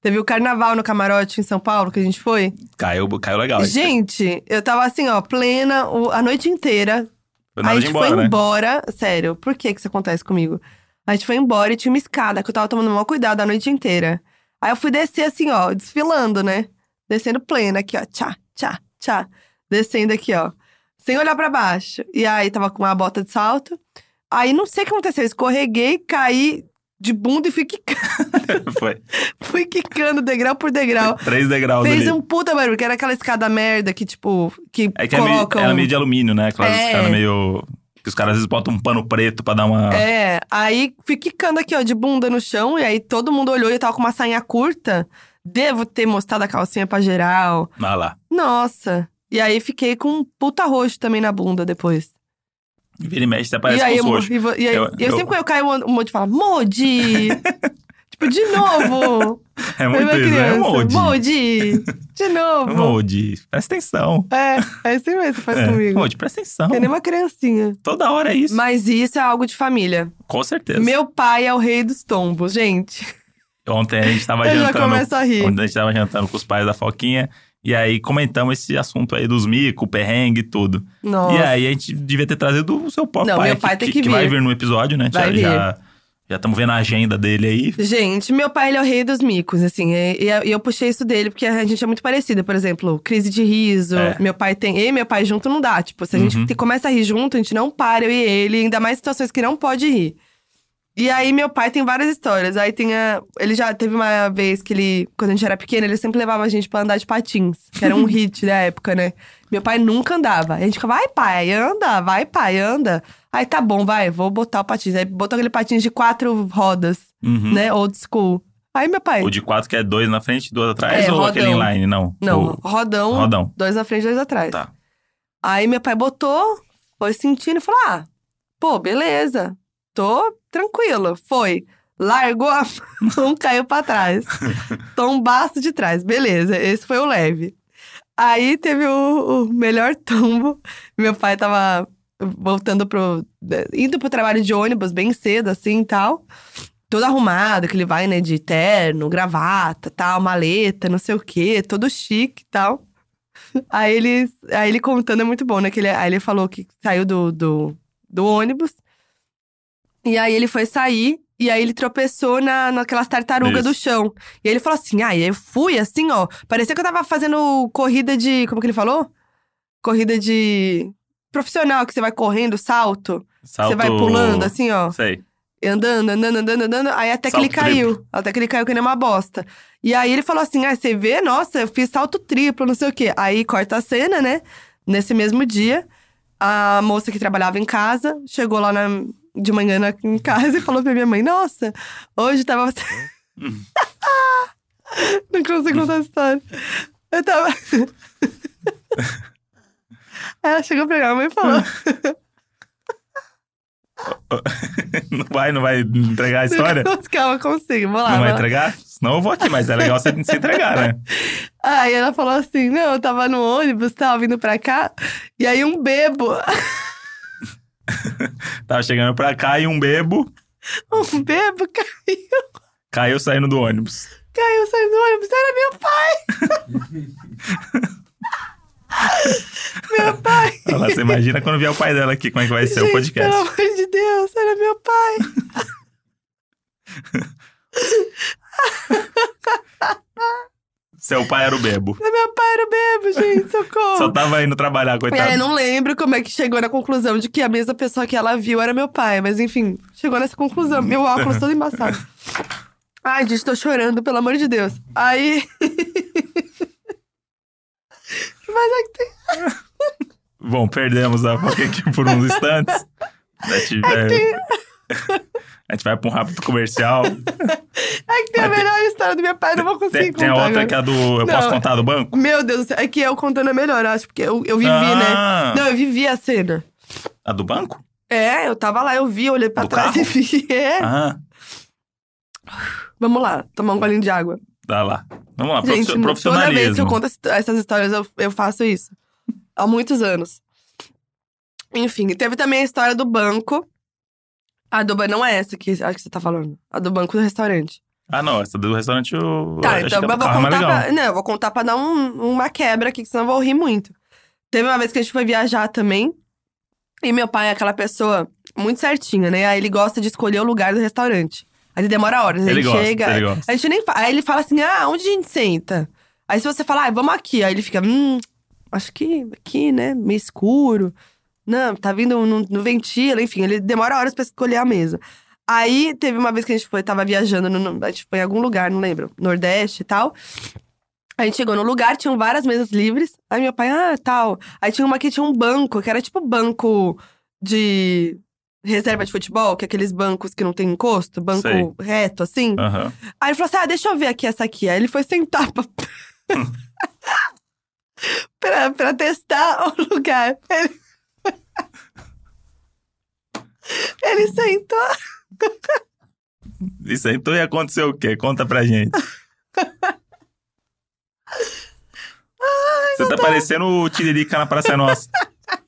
Teve o carnaval no camarote em São Paulo que a gente foi. Caiu, caiu legal. Gente, eu tava assim, ó, plena a noite inteira. Foi nada a gente embora, foi né? embora. Sério, por que que isso acontece comigo? A gente foi embora e tinha uma escada que eu tava tomando maior cuidado a noite inteira. Aí eu fui descer assim, ó, desfilando, né? Descendo plena aqui, ó. Tchá, tchá, tchá. Descendo aqui, ó. Sem olhar pra baixo. E aí tava com uma bota de salto. Aí não sei o que aconteceu. eu Escorreguei, caí de bunda e fui quicando, Foi. fui quicando degrau por degrau. Três degraus Fez ali. um puta barulho, que era aquela escada merda que, tipo, que É que é meio, colocam. era meio de alumínio, né? Aquelas É. escadas meio. Que os caras às vezes botam um pano preto pra dar uma. É, aí fui quicando aqui, ó, de bunda no chão, e aí todo mundo olhou e eu tava com uma sainha curta. Devo ter mostrado a calcinha pra geral. Ah lá. Nossa. E aí fiquei com um puta roxo também na bunda depois. Vira e mexe, você parece e aí, com eu, e, aí- Eu- eu sempre quando eu caio, o Modi fala, Modi! tipo, de novo! É muito isso, né? criança. Molde. Modi! De novo! Molde. Presta atenção. É, é assim mesmo que você faz É. comigo. Molde, presta atenção. Que nem uma criancinha. Toda hora é isso. Mas isso é algo de família. Com certeza. Meu pai é o rei dos tombos, gente. Ontem a gente tava Eu já jantando. começo a rir. Ontem a gente tava jantando com os pais da Foquinha. E aí comentamos esse assunto aí dos micos, perrengue e tudo. Nossa. E aí a gente devia ter trazido o seu próprio Não, pai, meu pai que, tem que vai vir. vir no episódio, né? Vai já, vir. já já estamos vendo a agenda dele aí. Gente, meu pai, ele é o rei dos micos, assim. E, e- e eu puxei isso dele, porque a gente é muito parecido. Por exemplo, crise de riso. É. Meu pai tem… Eu e meu pai junto não dá. Tipo, se a gente Uhum. te- começa a rir junto, a gente não para, eu e ele. Ainda mais situações que não pode rir. E aí, meu pai tem várias histórias. Aí tem a… Ele já teve uma vez que ele… Quando a gente era pequeno, ele sempre levava a gente pra andar de patins. Que era um hit da época, né? Meu pai nunca andava. A gente ficava, vai pai, anda, vai pai, anda. Aí tá bom, vai, vou botar o patins. Aí botou aquele patins de quatro rodas, Uhum. né? Old school. Aí meu pai. O de quatro que é dois na frente dois atrás? É, ou rodão. aquele inline? Não. Não, O- rodão, rodão. dois na frente, dois atrás. Tá. Aí meu pai botou, foi sentindo e falou: ah, pô, beleza, tô tranquilo. Foi. Largou a mão, caiu pra trás. Tombaço de trás, beleza, esse foi o leve. Aí teve o, o melhor tombo. Meu pai tava voltando pro. indo pro trabalho de ônibus bem cedo, assim e tal. Todo arrumado, que ele vai, né, de terno, gravata, tal, maleta, não sei o quê, todo chique e tal. Aí ele, aí ele contando é muito bom, né? Que ele, aí ele falou que saiu do, do, do ônibus. E aí ele foi sair, e aí ele tropeçou na, naquelas tartarugas do chão. E aí ele falou assim: ah, e eu fui assim, ó. Parecia que eu tava fazendo corrida de. Como que ele falou? Corrida de. Profissional, que você vai correndo, salto. Salto... Você vai pulando, assim, ó. Sei. Andando, andando, andando, andando. Aí até que Salto ele caiu. Até que ele caiu que nem uma bosta. E aí ele falou assim: ah, você vê? Nossa, eu fiz salto triplo, não sei o quê. Aí corta a cena, né? Nesse mesmo dia, a moça que trabalhava em casa chegou lá na- de manhã na- em casa e falou pra minha mãe: Nossa, hoje tava. não consigo contar a história. Eu tava. Aí ela chegou pra minha mãe e falou: não vai, não vai entregar a história? Calma, consigo, vou lá. Não vai lá. entregar? Senão eu vou aqui, mas é legal você se entregar, né? Aí ela falou assim: não, eu tava no ônibus, tava vindo pra cá, e aí um bebo, Tava chegando pra cá e um bebo um bebo caiu, caiu saindo do ônibus. caiu, saiu do ônibus, era meu pai! meu pai! Olha você imagina quando vier o pai dela aqui, como é que vai ser o podcast. Pelo amor de Deus, era meu pai! Seu pai era o bebo. Meu pai era o bebo, gente, socorro! Só tava indo trabalhar, coitado. eu não lembro como é que chegou na conclusão de que a mesma pessoa que ela viu era meu pai. Mas enfim, chegou nessa conclusão. Meu óculos todo embaçado. Ai, gente, tô chorando, pelo amor de Deus. Aí. Mas é que tem. Bom, perdemos a aqui por uns instantes. A gente, é, a gente vai pra um rápido comercial. É que tem a Mas melhor história do meu pai, não vou conseguir Tem, tem a contar outra agora. que é a do. Eu Não. posso contar do banco? Meu Deus, do céu, é que eu contando é melhor, eu acho, porque eu, eu vivi, Ah. né? Não, eu vivi a cena. A do banco? É, eu tava lá, eu vi, eu olhei pra Do trás carro? e vi. É. Ah, Vamos lá, tomar um golinho de água. dá lá. Vamos lá, Gente, profi- toda vez que eu profissionalismo. conto ess- essas histórias, eu, eu faço isso. Há muitos anos. Enfim, teve também a história do banco. A do banco não é essa que acho que você tá falando. A do banco do restaurante. Ah, não, essa do restaurante eu. Tá, então eu vou contar pra. Não, eu vou contar pra dar um- uma quebra aqui, que senão eu vou rir muito. Teve uma vez que a gente foi viajar também. E meu pai é aquela pessoa muito certinha, né? Aí ele gosta de escolher o lugar do restaurante. Aí ele demora horas. Ele ele gosta, chega. ele gosta. A gente nem. Aí ele fala assim: ah, onde a gente senta? Aí se você falar, ah, vamos aqui. Aí ele fica, hum, acho que aqui, né? Meio escuro. Não, tá vindo no, no ventila, enfim, ele demora horas pra escolher a mesa. Aí teve uma vez que a gente foi, tava viajando, no, a gente foi em algum lugar, não lembro, Nordeste e tal. A gente chegou no lugar, tinham várias mesas livres. Aí meu pai, ah, tal. Aí tinha uma que tinha um banco, que era tipo banco de reserva de futebol, que é aqueles bancos que não tem encosto, banco Sei. reto, assim. Aham. Aí ele falou assim: ah, deixa eu ver aqui essa aqui. Aí ele foi sentar pra, pra, pra testar o lugar. Ele... ele sentou. Isso aí, então ia acontecer o quê? Conta pra gente. Você tá parecendo o Tiririca na Praça é Nossa.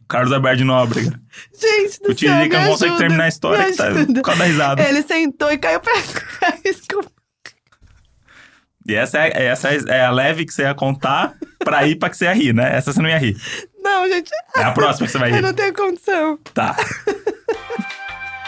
Carlos Alberto de Nóbrega. Gente do O Tiririca céu, não consegue terminar a história que tá, por causa da risada. Ele sentou e caiu pra trás. E essa é, essa é a leve que você ia contar. pra ir pra que você ia rir, né? Essa você não ia rir. Não, gente, É a próxima que você vai eu rir. não tenho condição. Tá.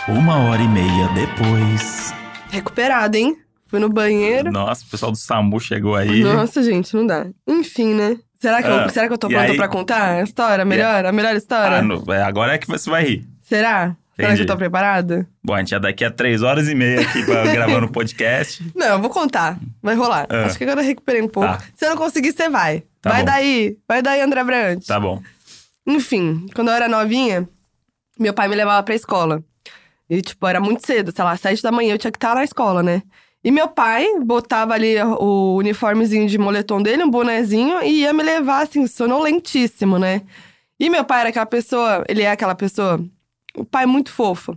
Uma hora e meia depois. Recuperada, hein? Fui no banheiro. Nossa, o pessoal do SAMU chegou aí. Nossa, gente, não dá. Enfim, né? Será que, Ah, eu, será que eu tô pronta aí- pra contar a história? A melhor, a melhor história? Ah, no- é, agora é que você vai rir. Será? Será que Entendi. eu tô preparada? Bom, a gente é daqui a três horas e meia aqui pra, gravando o podcast. Não, eu vou contar. Vai rolar. Ah. Acho que agora eu recuperei um pouco. Tá. Se eu não conseguir, você vai. Tá vai bom. daí. Vai daí, André Brant. Tá bom. Enfim, quando eu era novinha, meu pai me levava pra escola. E, tipo, era muito cedo, sei lá, sete da manhã eu tinha que estar na escola, né? E meu pai botava ali o uniformezinho de moletom dele, um bonezinho, e ia me levar, assim, sonolentíssimo, né? E meu pai era aquela pessoa, ele é aquela pessoa, o pai muito fofo,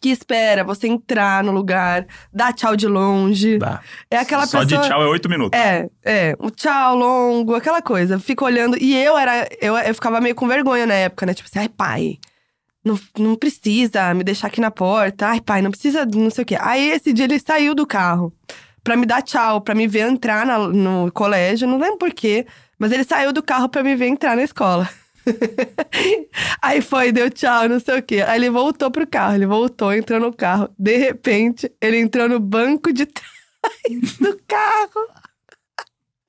que espera você entrar no lugar, dá tchau de longe. Tá. É aquela Só pessoa. de tchau é oito minutos. É, é. Um tchau longo, aquela coisa. Fica olhando. E eu era. Eu, eu ficava meio com vergonha na época, né? Tipo assim, ai, pai. Não, não precisa me deixar aqui na porta. Ai, pai, não precisa, não sei o quê. Aí esse dia ele saiu do carro pra me dar tchau, pra me ver entrar na- no colégio. Não lembro por quê, mas ele saiu do carro pra me ver entrar na escola. Aí foi, deu tchau, não sei o quê. Aí ele voltou pro carro, ele voltou, entrou no carro. De repente, ele entrou no banco de trás do carro.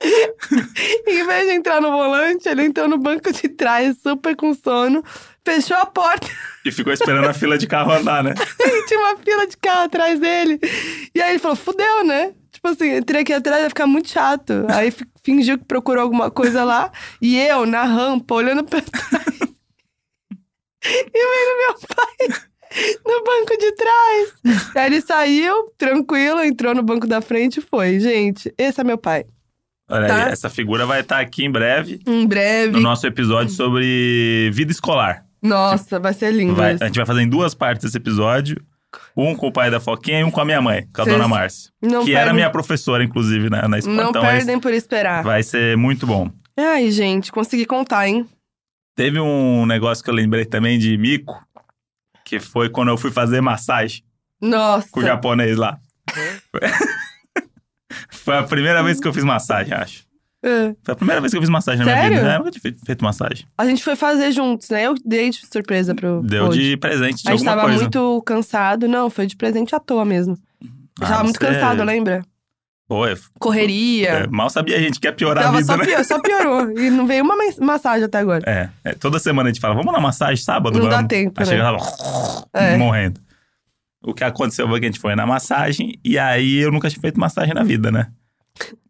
em vez de entrar no volante, ele entrou no banco de trás, super com sono, fechou a porta E ficou esperando a fila de carro andar, né? e tinha uma fila de carro atrás dele. E aí ele falou: fudeu, né? Tipo assim, entrei aqui atrás, vai ficar muito chato. Aí fi- fingiu que procurou alguma coisa lá. E eu, na rampa, olhando pra trás. e vendo meu pai no banco de trás. Aí ele saiu, tranquilo, entrou no banco da frente e foi. Gente, esse é meu pai. Olha Tá. aí, essa figura vai estar aqui em breve Em breve. no nosso episódio sobre vida escolar. Nossa, vai ser lindo Vai- isso. a gente vai fazer em duas partes esse episódio. Um com o pai da Foquinha e um com a minha mãe, com a Vocês dona Márcia. Não que era perdem- minha professora, inclusive, né, na escola. Não então perdem por esperar. vai ser muito bom. Ai, gente, consegui contar, hein? Teve um negócio que eu lembrei também de mico, que foi quando eu fui fazer massagem Nossa. com o japonês lá. Foi a primeira vez que eu fiz massagem, acho. É. Foi a primeira vez que eu fiz massagem na minha Sério? vida. É, Eu nunca tinha feito, massagem. A gente foi fazer juntos, né? Eu dei de surpresa pro Deu Pod. de presente de A gente tava coisa. muito cansado. Não, foi de presente à toa mesmo. Eu Ah, tava muito cansado, lembra? É- Correria. é, mal sabia a gente que ia piorar a Tava vida, só, né? pior, só piorou. E não veio uma massagem até agora. É, é, toda semana a gente fala, vamos na massagem sábado? Não dá vamos. tempo, Aí né? chega lá, É. morrendo. O que aconteceu foi que a gente foi na massagem e aí eu nunca tinha feito massagem na vida, né?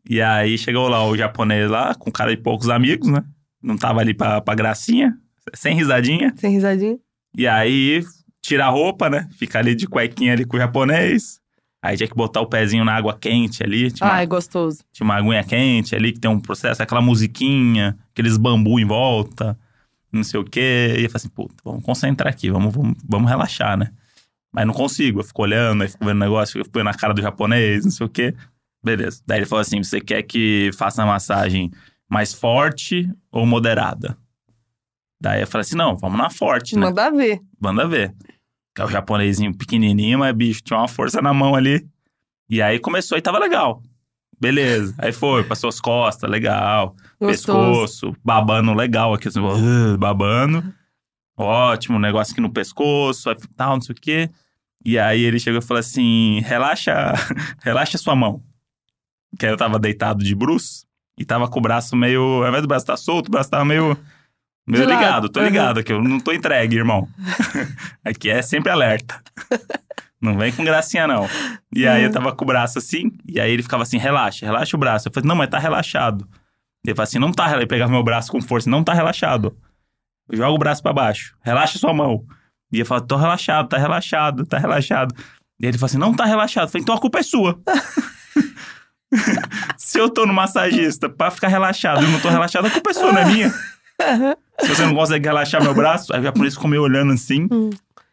E aí chegou lá o japonês lá, com cara de poucos amigos, né? Não tava ali pra, pra gracinha, sem risadinha. Sem risadinha. E aí tira a roupa, né? Fica ali de cuequinha ali com o japonês. Aí tinha que botar o pezinho na água quente ali. Tinha uma Ai, gostoso. tinha uma aguinha quente ali, que tem um processo, aquela musiquinha, aqueles bambu em volta, não sei o quê. E eu falei assim, puta, vamos concentrar aqui, vamos, vamos, vamos relaxar, né? Mas não consigo, eu fico olhando, aí fico vendo o negócio, fico vendo na cara do japonês, não sei o quê. Beleza. Daí ele falou assim, você quer que faça a massagem mais forte ou moderada? Daí eu falei assim, não, vamos na forte, né? Manda ver. Manda ver. Que é o japonesinho pequenininho, mas bicho, tinha uma força na mão ali. E aí começou e tava legal. Beleza. Aí foi, passou as costas, legal. Gostoso. Pescoço, babando legal aqui, assim, uh, babando. Ótimo, negócio aqui no pescoço, aí tal, não sei o quê. E aí ele chegou e falou assim: relaxa, relaxa sua mão. Que eu tava deitado de bruços e tava com o braço meio. Ao invés do braço estar solto, o braço tava meio. Meio De lado. ligado, tô Uhum. ligado aqui, eu não tô entregue, irmão. aqui é sempre alerta. Não vem com gracinha, não. E aí eu Uhum. tava com o braço assim, e aí ele ficava assim, relaxa, relaxa o braço. Eu falei, não, mas tá relaxado. Ele falou assim, não tá relaxado. Ele pegava meu braço com força, não tá relaxado. Joga o braço pra baixo, relaxa sua mão. E eu falava, tô relaxado, tá relaxado, tá relaxado. E ele falou assim, não tá relaxado. Eu falei, então a culpa é sua. Se eu tô no massagista pra ficar relaxado e eu não tô relaxado, a culpa é sua, não é minha. Se você não consegue relaxar meu braço, aí o japonês ficou meio olhando assim. Hum.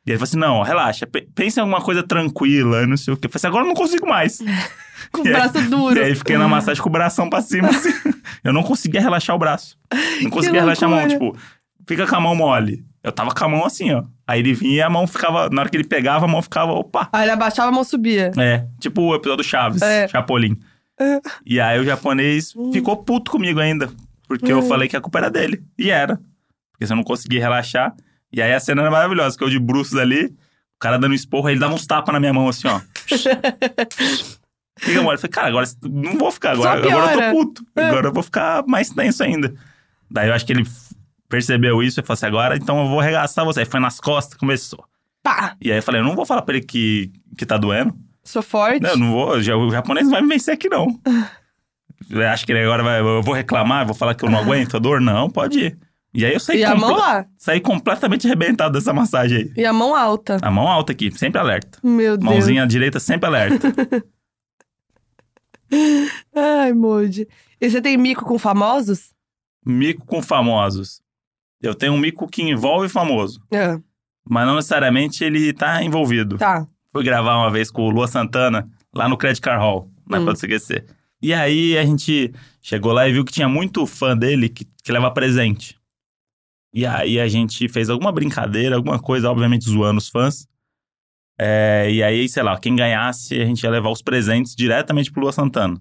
E ele falou assim: não, relaxa, pe- pensa em alguma coisa tranquila, não sei o quê. Eu falei assim, agora eu não consigo mais. Com o E aí- braço duro. E aí fiquei na massagem com o bração pra cima, assim. Eu não conseguia relaxar o braço. Não conseguia relaxar a mão, tipo, fica com a mão mole. Eu tava com a mão assim, ó. Aí ele vinha e a mão ficava, na hora que ele pegava, a mão ficava, opa. Aí ele abaixava, a mão subia. É, tipo o episódio do Chaves, É. Chapolin. É. E aí o japonês Hum. ficou puto comigo ainda. porque eu Hum. falei que a culpa era dele. E era. Porque se eu não conseguia relaxar. E aí a cena era maravilhosa, que eu de bruços ali, o cara dando esporro, aí ele dava uns tapas na minha mão, assim, ó. Fica mole. Eu falei, cara, agora não vou ficar, agora, agora eu tô puto. Agora eu vou ficar mais tenso ainda. Daí eu acho que ele percebeu isso e falou assim: agora então eu vou arregaçar você. Aí foi nas costas, começou. Pá! E aí eu falei: eu não vou falar pra ele que, que tá doendo. Sou forte. Não, não vou, o japonês não vai me vencer aqui, não. Acho que ele agora vai, eu vou reclamar, vou falar que eu não aguento a dor? Não, pode ir. E aí eu saí, E a mão lá. saí completamente arrebentado dessa massagem aí. E a mão alta. A mão alta aqui, sempre alerta. Meu Deus. Mãozinha direita sempre alerta. Ai, Moody. E você tem mico com famosos? mico com famosos. Eu tenho um mico que envolve famoso, Ah, mas não necessariamente ele tá envolvido. tá. Fui gravar uma vez com o Lua Santana, lá no Credit Car Hall, na Hum. época do CQC. E aí a gente chegou lá e viu que tinha muito fã dele que, que leva presente. E aí a gente fez alguma brincadeira, alguma coisa, obviamente zoando os fãs. É, e aí, sei lá, quem ganhasse, a gente ia levar os presentes diretamente pro Lua Santana.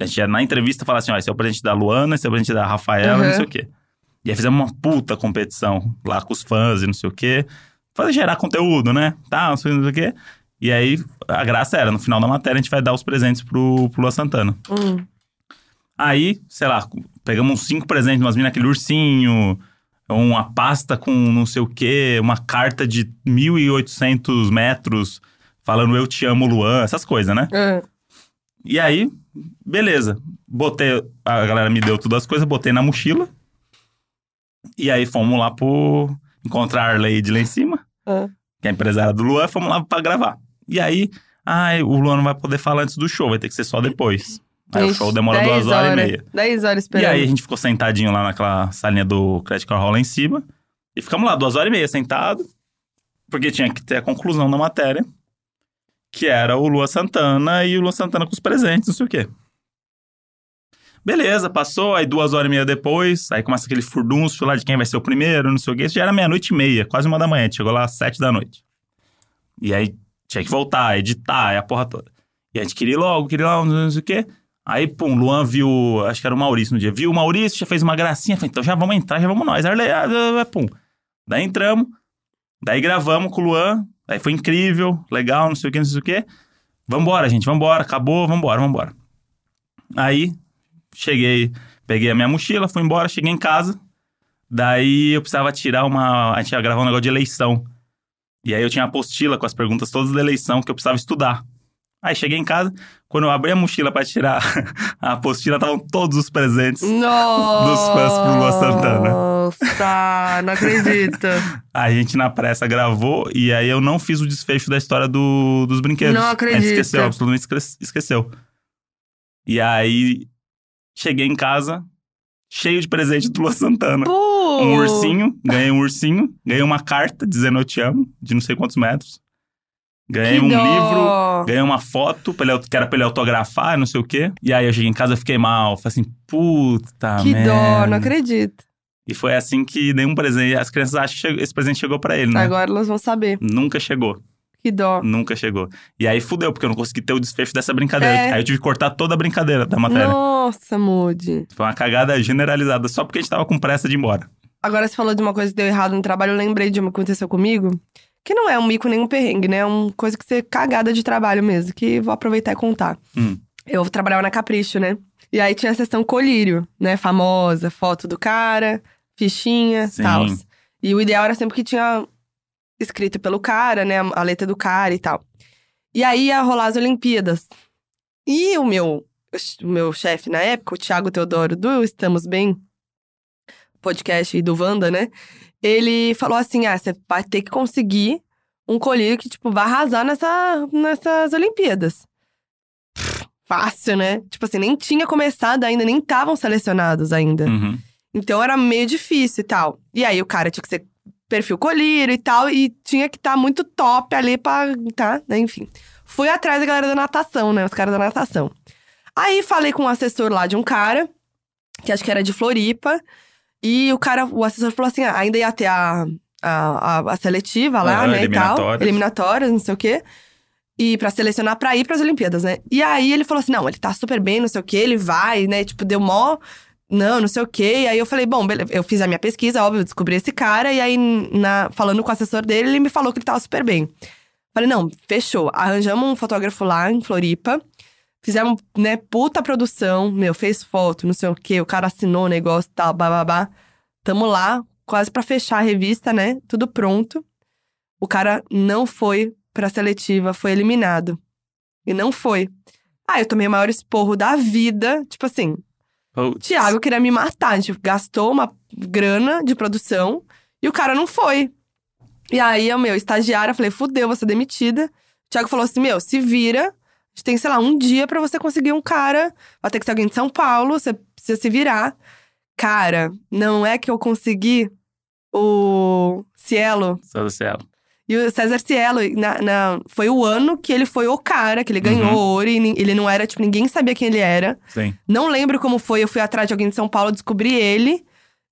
A gente ia na entrevista falar assim: ó, esse é o presente da Luana, esse é o presente da Rafaela, Uhum. não sei o quê. E aí fizemos uma puta competição lá com os fãs e não sei o quê. Fazer gerar conteúdo, né? Tá, não sei, o quê. E aí, a graça era, no final da matéria, a gente vai dar os presentes pro, pro Lua Santana. Hum. Aí, sei lá, pegamos uns cinco presentes, umas minas, aquele ursinho, uma pasta com não sei o quê, uma carta de 1.800 metros falando eu te amo, Luan, essas coisas, né? Ah, E aí, beleza. Botei, a galera me deu todas as coisas, botei na mochila. E aí fomos lá pro encontrar a Arleide lá em cima, ah. que é a empresária do Luan, fomos lá pra gravar. E aí, ai, o Luan não vai poder falar antes do show, vai ter que ser só depois. Aí o Ixi, show demora 10 duas horas, e meia. 10 horas E esperando. aí a gente ficou sentadinho lá naquela salinha do Credit Card Hall lá em cima. E ficamos lá duas horas e meia sentado. Porque tinha que ter a conclusão da matéria. Que era o Lua Santana e o Lua Santana com os presentes, não sei o quê. Beleza, passou. Aí duas horas e meia depois. Aí começa aquele furdunço lá de quem vai ser o primeiro, não sei o quê. Isso já era meia-noite e meia, quase uma da manhã. Chegou lá às sete da noite. E aí tinha que voltar, editar, é a porra toda. E a gente queria ir logo, queria ir logo, não sei o quê. Aí, pum, Luan viu, acho que era o Maurício no dia, viu o Maurício, já fez uma gracinha, falei, então já vamos entrar, já vamos nós. Arley, ah, ah, ah, pum. Daí entramos, daí gravamos com o Luan, aí foi incrível, legal, não sei o que, não sei o que. Vambora, gente, vambora, acabou, vambora, vambora. Aí, cheguei, peguei a minha mochila, fui embora, cheguei em casa, daí eu precisava tirar uma, a gente ia gravar um negócio de eleição. E aí eu tinha a apostila com as perguntas todas da eleição que eu precisava estudar. Aí cheguei em casa, quando eu abri a mochila pra tirar a apostila, estavam todos os presentes. Nossa! Dos fãs pro Lua Santana. Nossa, não acredito. A gente na pressa gravou e aí eu não fiz o desfecho da história do- dos brinquedos. Não A acredito. gente esqueceu, absolutamente esque- esqueceu. E aí cheguei em casa, cheio de presente do Lua Santana. Pô! Um ursinho, ganhei um ursinho, ganhei uma carta dizendo eu te amo, de não sei quantos metros. Ganhei Que um dó. livro, ganhei uma foto, pra ele, que era pra ele autografar, não sei o quê. E aí eu cheguei em casa, fiquei mal. Falei assim, puta Que merda. dó, não acredito. E foi assim que nenhum presente... As crianças acham que esse presente chegou pra ele, né? Agora elas vão saber. Nunca chegou. Que dó. Nunca chegou. E aí fudeu, porque eu não consegui ter o desfecho dessa brincadeira. É. Aí eu tive que cortar toda a brincadeira da matéria. Nossa, Moody. Foi uma cagada generalizada, só porque a gente tava com pressa de ir embora. Agora você falou de uma coisa que deu errado no trabalho, eu lembrei de uma que aconteceu comigo. Que não é um mico nem um perrengue, né? É uma coisa que você cagada de trabalho mesmo, que vou aproveitar e contar. Hum. Eu trabalhava na Capricho, né? E aí tinha a sessão colírio, né? Famosa, foto do cara, fichinha, tal. E o ideal era sempre que tinha escrito pelo cara, né? A letra do cara e tal. E aí ia rolar as Olimpíadas. E o meu, o meu chefe na época, o Thiago Teodoro do Estamos Bem, podcast do Wanda, né? Ele falou assim: ah, você vai ter que conseguir um colírio que, tipo, vai arrasar nessa, nessas Olimpíadas. Pff, Fácil, né? Tipo assim, nem tinha começado ainda, nem estavam selecionados ainda. Uhum. Então era meio difícil e tal. E aí o cara tinha que ser perfil colírio e tal, e tinha que estar muito top ali pra. tá? né? Enfim. Fui atrás da galera da natação, né? Os caras da natação. Aí falei com um assessor lá de um cara, que acho que era de Floripa, e o cara, o assessor falou assim: ah, ainda ia ter a, a, a, a seletiva lá, Aham, né? E tal. eliminatórias. Eliminatórias, não sei o quê. E pra selecionar pra ir pras Olimpíadas, né? E aí ele falou assim: não, ele tá super bem, não sei o quê, ele vai, né? Tipo, deu mó não, não sei o quê. E aí eu falei, bom, beleza. eu fiz a minha pesquisa, óbvio, descobri esse cara. E aí, na, falando com o assessor dele, ele me falou que ele tava super bem. Falei, não, fechou. Arranjamos um fotógrafo lá em Floripa. Fizemos, né, puta produção. Meu, fez foto, não sei o quê. O cara assinou o negócio e tal, bababá. Tamo lá, quase pra fechar a revista, né? Tudo pronto. O cara não foi pra seletiva, foi eliminado. E não foi. Ah, eu tomei o maior esporro da vida. Tipo assim, Putz. Tiago queria me matar. A gente gastou uma grana de produção e o cara não foi. E aí, o meu estagiário, eu falei, fudeu, vou ser demitida. O Thiago falou assim: meu, se vira. A gente tem, sei lá, um dia pra você conseguir um cara. Vai ter que ser alguém de São Paulo, você precisa se virar. Cara, não é que eu consegui o Cielo. Só do céu. E o César Cielo, na, na- foi o ano que ele foi o cara, que ele ganhou Uhum. ouro e ele não era, tipo, ninguém sabia quem ele era. Sim. Não lembro como foi, eu fui atrás de alguém de São Paulo, descobri ele.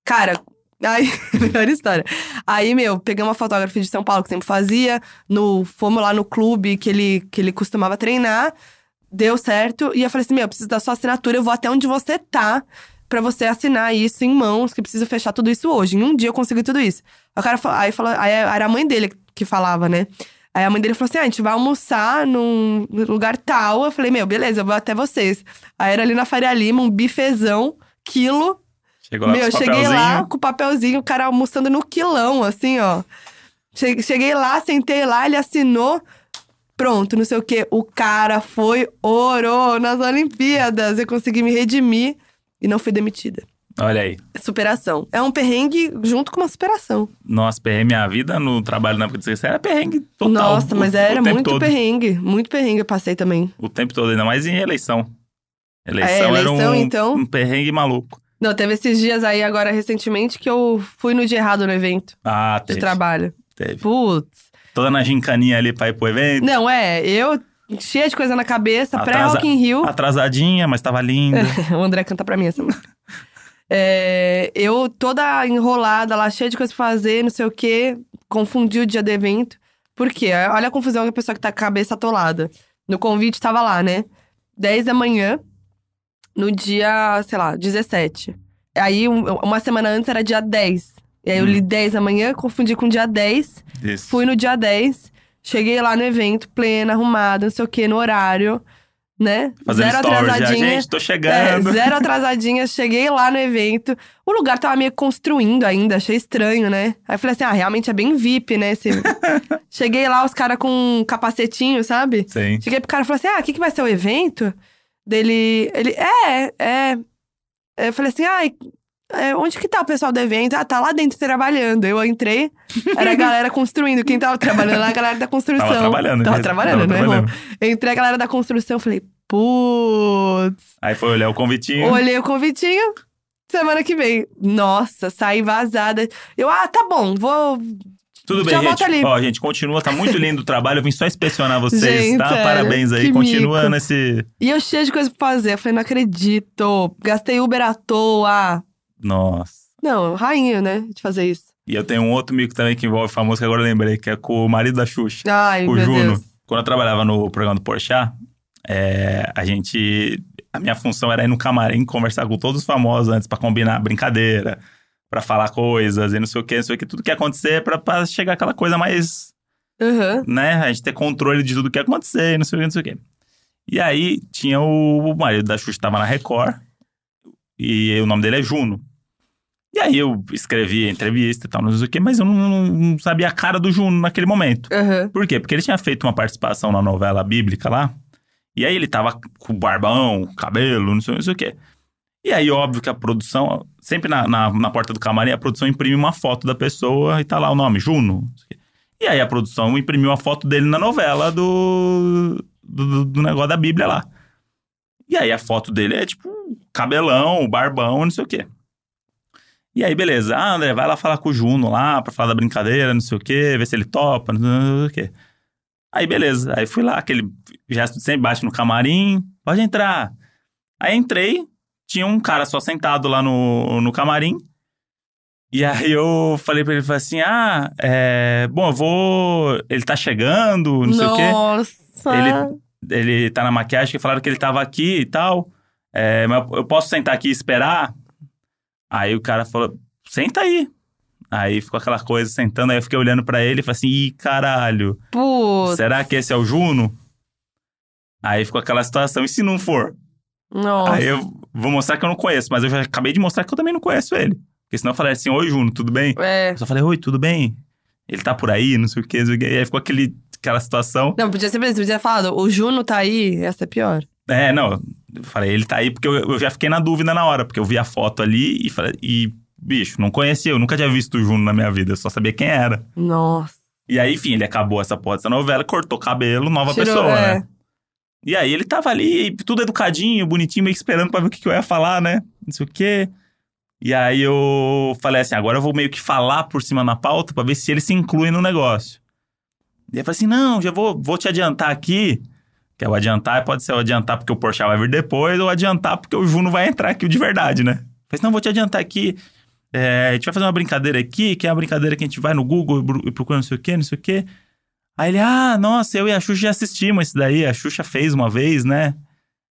Cara, aí, melhor história. Aí, meu, peguei uma fotógrafa de São Paulo que sempre fazia, no, fomos lá no clube que ele, que ele costumava treinar, deu certo. E eu falei assim: meu, eu preciso da sua assinatura, eu vou até onde você tá. Pra você assinar isso em mãos, que preciso fechar tudo isso hoje. Em um dia eu consegui tudo isso. O cara falou, aí falou, aí era a mãe dele que falava, né? Aí a mãe dele falou assim: ah, a gente vai almoçar num lugar tal. Eu falei, meu, beleza, eu vou até vocês. Aí era ali na Faria Lima, um bifezão, quilo. Chegou lá meu, com cheguei lá com o papelzinho, o cara almoçando no quilão, assim, ó. Che- Cheguei lá, sentei lá, ele assinou. Pronto, não sei o quê. O cara foi ouro nas Olimpíadas. Eu consegui me redimir e não fui demitida. Olha aí. Superação. É um perrengue junto com uma superação. Nossa, perrengue minha vida no trabalho na de CC era perrengue total. Nossa, o- mas era muito todo. perrengue. Muito perrengue eu passei também. O tempo todo, ainda mais em eleição. Eleição, É, era eleição, um, então? um perrengue maluco. Não, teve esses dias aí agora recentemente que eu fui no dia errado no evento Ah, de teve. trabalho. teve. Putz. Toda na gincaninha ali pra ir pro evento. Não, é, eu cheia de coisa na cabeça, pré-Rock in Rio. Atrasadinha, mas tava linda. o André canta pra mim essa música. É, eu toda enrolada lá, cheia de coisa pra fazer, não sei o quê. Confundi o dia do evento. Por quê? Olha a confusão que a pessoa que tá com a cabeça atolada. No convite tava lá, né? 10 da manhã, no dia, sei lá, 17. Aí, um- uma semana antes era dia 10. E aí eu Hum. li 10 da manhã, confundi com dia 10. Isso. Fui no dia 10, cheguei lá no evento, plena, arrumada, não sei o quê, no horário, né? Fazendo Zero stories já. atrasadinha. Gente, tô É, chegando. zero atrasadinha, cheguei lá no evento. O lugar tava meio construindo ainda, achei estranho, né? Aí eu falei assim: ah, realmente é bem VIP, né? esse- cheguei lá, os caras com um capacetinho, sabe? Sim. Cheguei pro cara e falei assim: ah, o que, que vai ser o evento? Dele. Ele. É, é. Eu falei assim: ai. É, onde que tá o pessoal do evento? Ah, tá lá dentro trabalhando. Eu entrei, era a galera construindo. Quem tava trabalhando era a galera da construção. Tava trabalhando. Tava né? trabalhando, Tava errou. trabalhando. Entrei a galera da construção, falei, putz. Aí foi olhar o convitinho. Olhei o convitinho, semana que vem. Nossa, saí vazada. Eu, ah, tá bom, vou. Tudo bem, Já gente. volta ali. Ó, gente, continua. Tá muito lindo o trabalho. Eu vim só inspecionar vocês, Gente, tá? Parabéns aí. Continua mico. nesse. E eu cheia de coisa pra fazer. Eu falei, não acredito. Gastei Uber à toa. Nossa. Não, rainha, né, de fazer isso. E eu tenho um outro mico também que envolve famoso que agora eu lembrei, que é com o marido da Xuxa. Ai, o Juno. Deus. Quando eu trabalhava no programa do Porchat, é, a gente... A minha função era ir no camarim conversar com todos os famosos antes pra combinar brincadeira, pra falar coisas e não sei o que, não sei o que. Tudo que ia acontecer pra, pra chegar aquela coisa mais Aham. né? A gente ter controle de tudo que ia acontecer, e não sei o que, não sei o que. E aí tinha o, o marido da Xuxa, tava na Record, e o nome dele é Juno. E aí eu escrevi a entrevista e tal, não sei o que, mas eu não, não- sabia a cara do Juno naquele momento. Aham. Por quê? Porque ele tinha feito uma participação na novela bíblica lá, e aí ele tava com barbão, cabelo, não sei, não sei o que. E aí, óbvio que a produção, sempre na, na, na porta do camarim, a produção imprime uma foto da pessoa e tá lá o nome, Juno. quê. E aí a produção imprimiu a foto dele na novela do, do, do negócio da Bíblia lá. E aí a foto dele é tipo cabelão, barbão, não sei o quê. E aí, beleza. Ah, André, vai lá falar com o Juno lá pra falar da brincadeira, não sei o quê, ver se ele topa, não sei o quê. Aí, beleza. Aí fui lá, aquele gesto de sempre bate no camarim, pode entrar. Aí entrei, tinha um cara só sentado lá no, no camarim. E aí eu falei pra ele, falei assim, ah, é, bom, eu vou... Ele tá chegando, não sei o quê. Nossa. Ele- Ele tá na maquiagem, que falaram que ele tava aqui e tal. É, mas eu posso sentar aqui e esperar? Aí o cara falou, senta aí. Aí ficou aquela coisa sentando, aí eu fiquei olhando pra ele e falei assim, ih, caralho, Putz. será que esse é o Juno? Aí ficou aquela situação, e se não for? Nossa. Aí eu vou mostrar que eu não conheço, mas eu já acabei de mostrar que eu também não conheço ele. Porque senão eu falei assim, oi Juno, tudo bem? É. Eu só falei, oi, tudo bem? Ele tá por aí, não sei o que, não sei o que. E aí ficou aquele, aquela situação. Não, podia ser, você podia ter falado, o Juno tá aí, essa é pior. É, não, falei, ele tá aí porque eu, eu já fiquei na dúvida na hora, porque eu vi a foto ali e falei, e, bicho, não conhecia, eu nunca tinha visto o Juno na minha vida, eu só sabia quem era. Nossa. E aí, enfim, ele acabou essa porra dessa novela, cortou cabelo, nova Tirou, pessoa, é. né? E aí ele tava ali, tudo educadinho, bonitinho, meio que esperando pra ver o que, que eu ia falar, né? Não sei o quê. E aí eu falei assim, agora eu vou meio que falar por cima na pauta pra ver se ele se inclui no negócio. E aí eu falei assim, não, já vou, vou te adiantar aqui. Que é o adiantar, pode ser o adiantar porque o Porsche vai vir depois, ou adiantar porque o Juno vai entrar aqui de verdade, né? Falei não, vou te adiantar aqui. É, a gente vai fazer uma brincadeira aqui, que é uma brincadeira que a gente vai no Google e procura não sei o quê, não sei o quê. Aí ele, ah, nossa, eu e a Xuxa já assistimos isso daí. A Xuxa fez uma vez, né?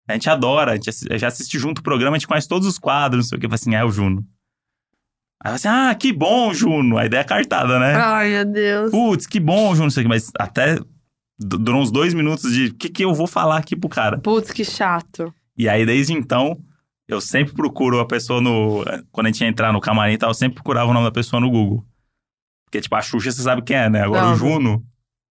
A gente adora, a gente já assiste junto o programa, a gente conhece todos os quadros, não sei o quê. Eu falei assim, é o Juno. Aí eu falei assim, ah, que bom, Juno. A ideia é cartada, né? Ai, meu Deus. Putz, que bom, Juno, não sei o quê. Mas até durou uns dois minutos de o que, que eu vou falar aqui pro cara. Putz, que chato. E aí, desde então, eu sempre procuro a pessoa no. Quando a gente ia entrar no camarim e tal, eu sempre procurava o nome da pessoa no Google. Porque, tipo, a Xuxa você sabe quem é, né? Agora Não. o Juno.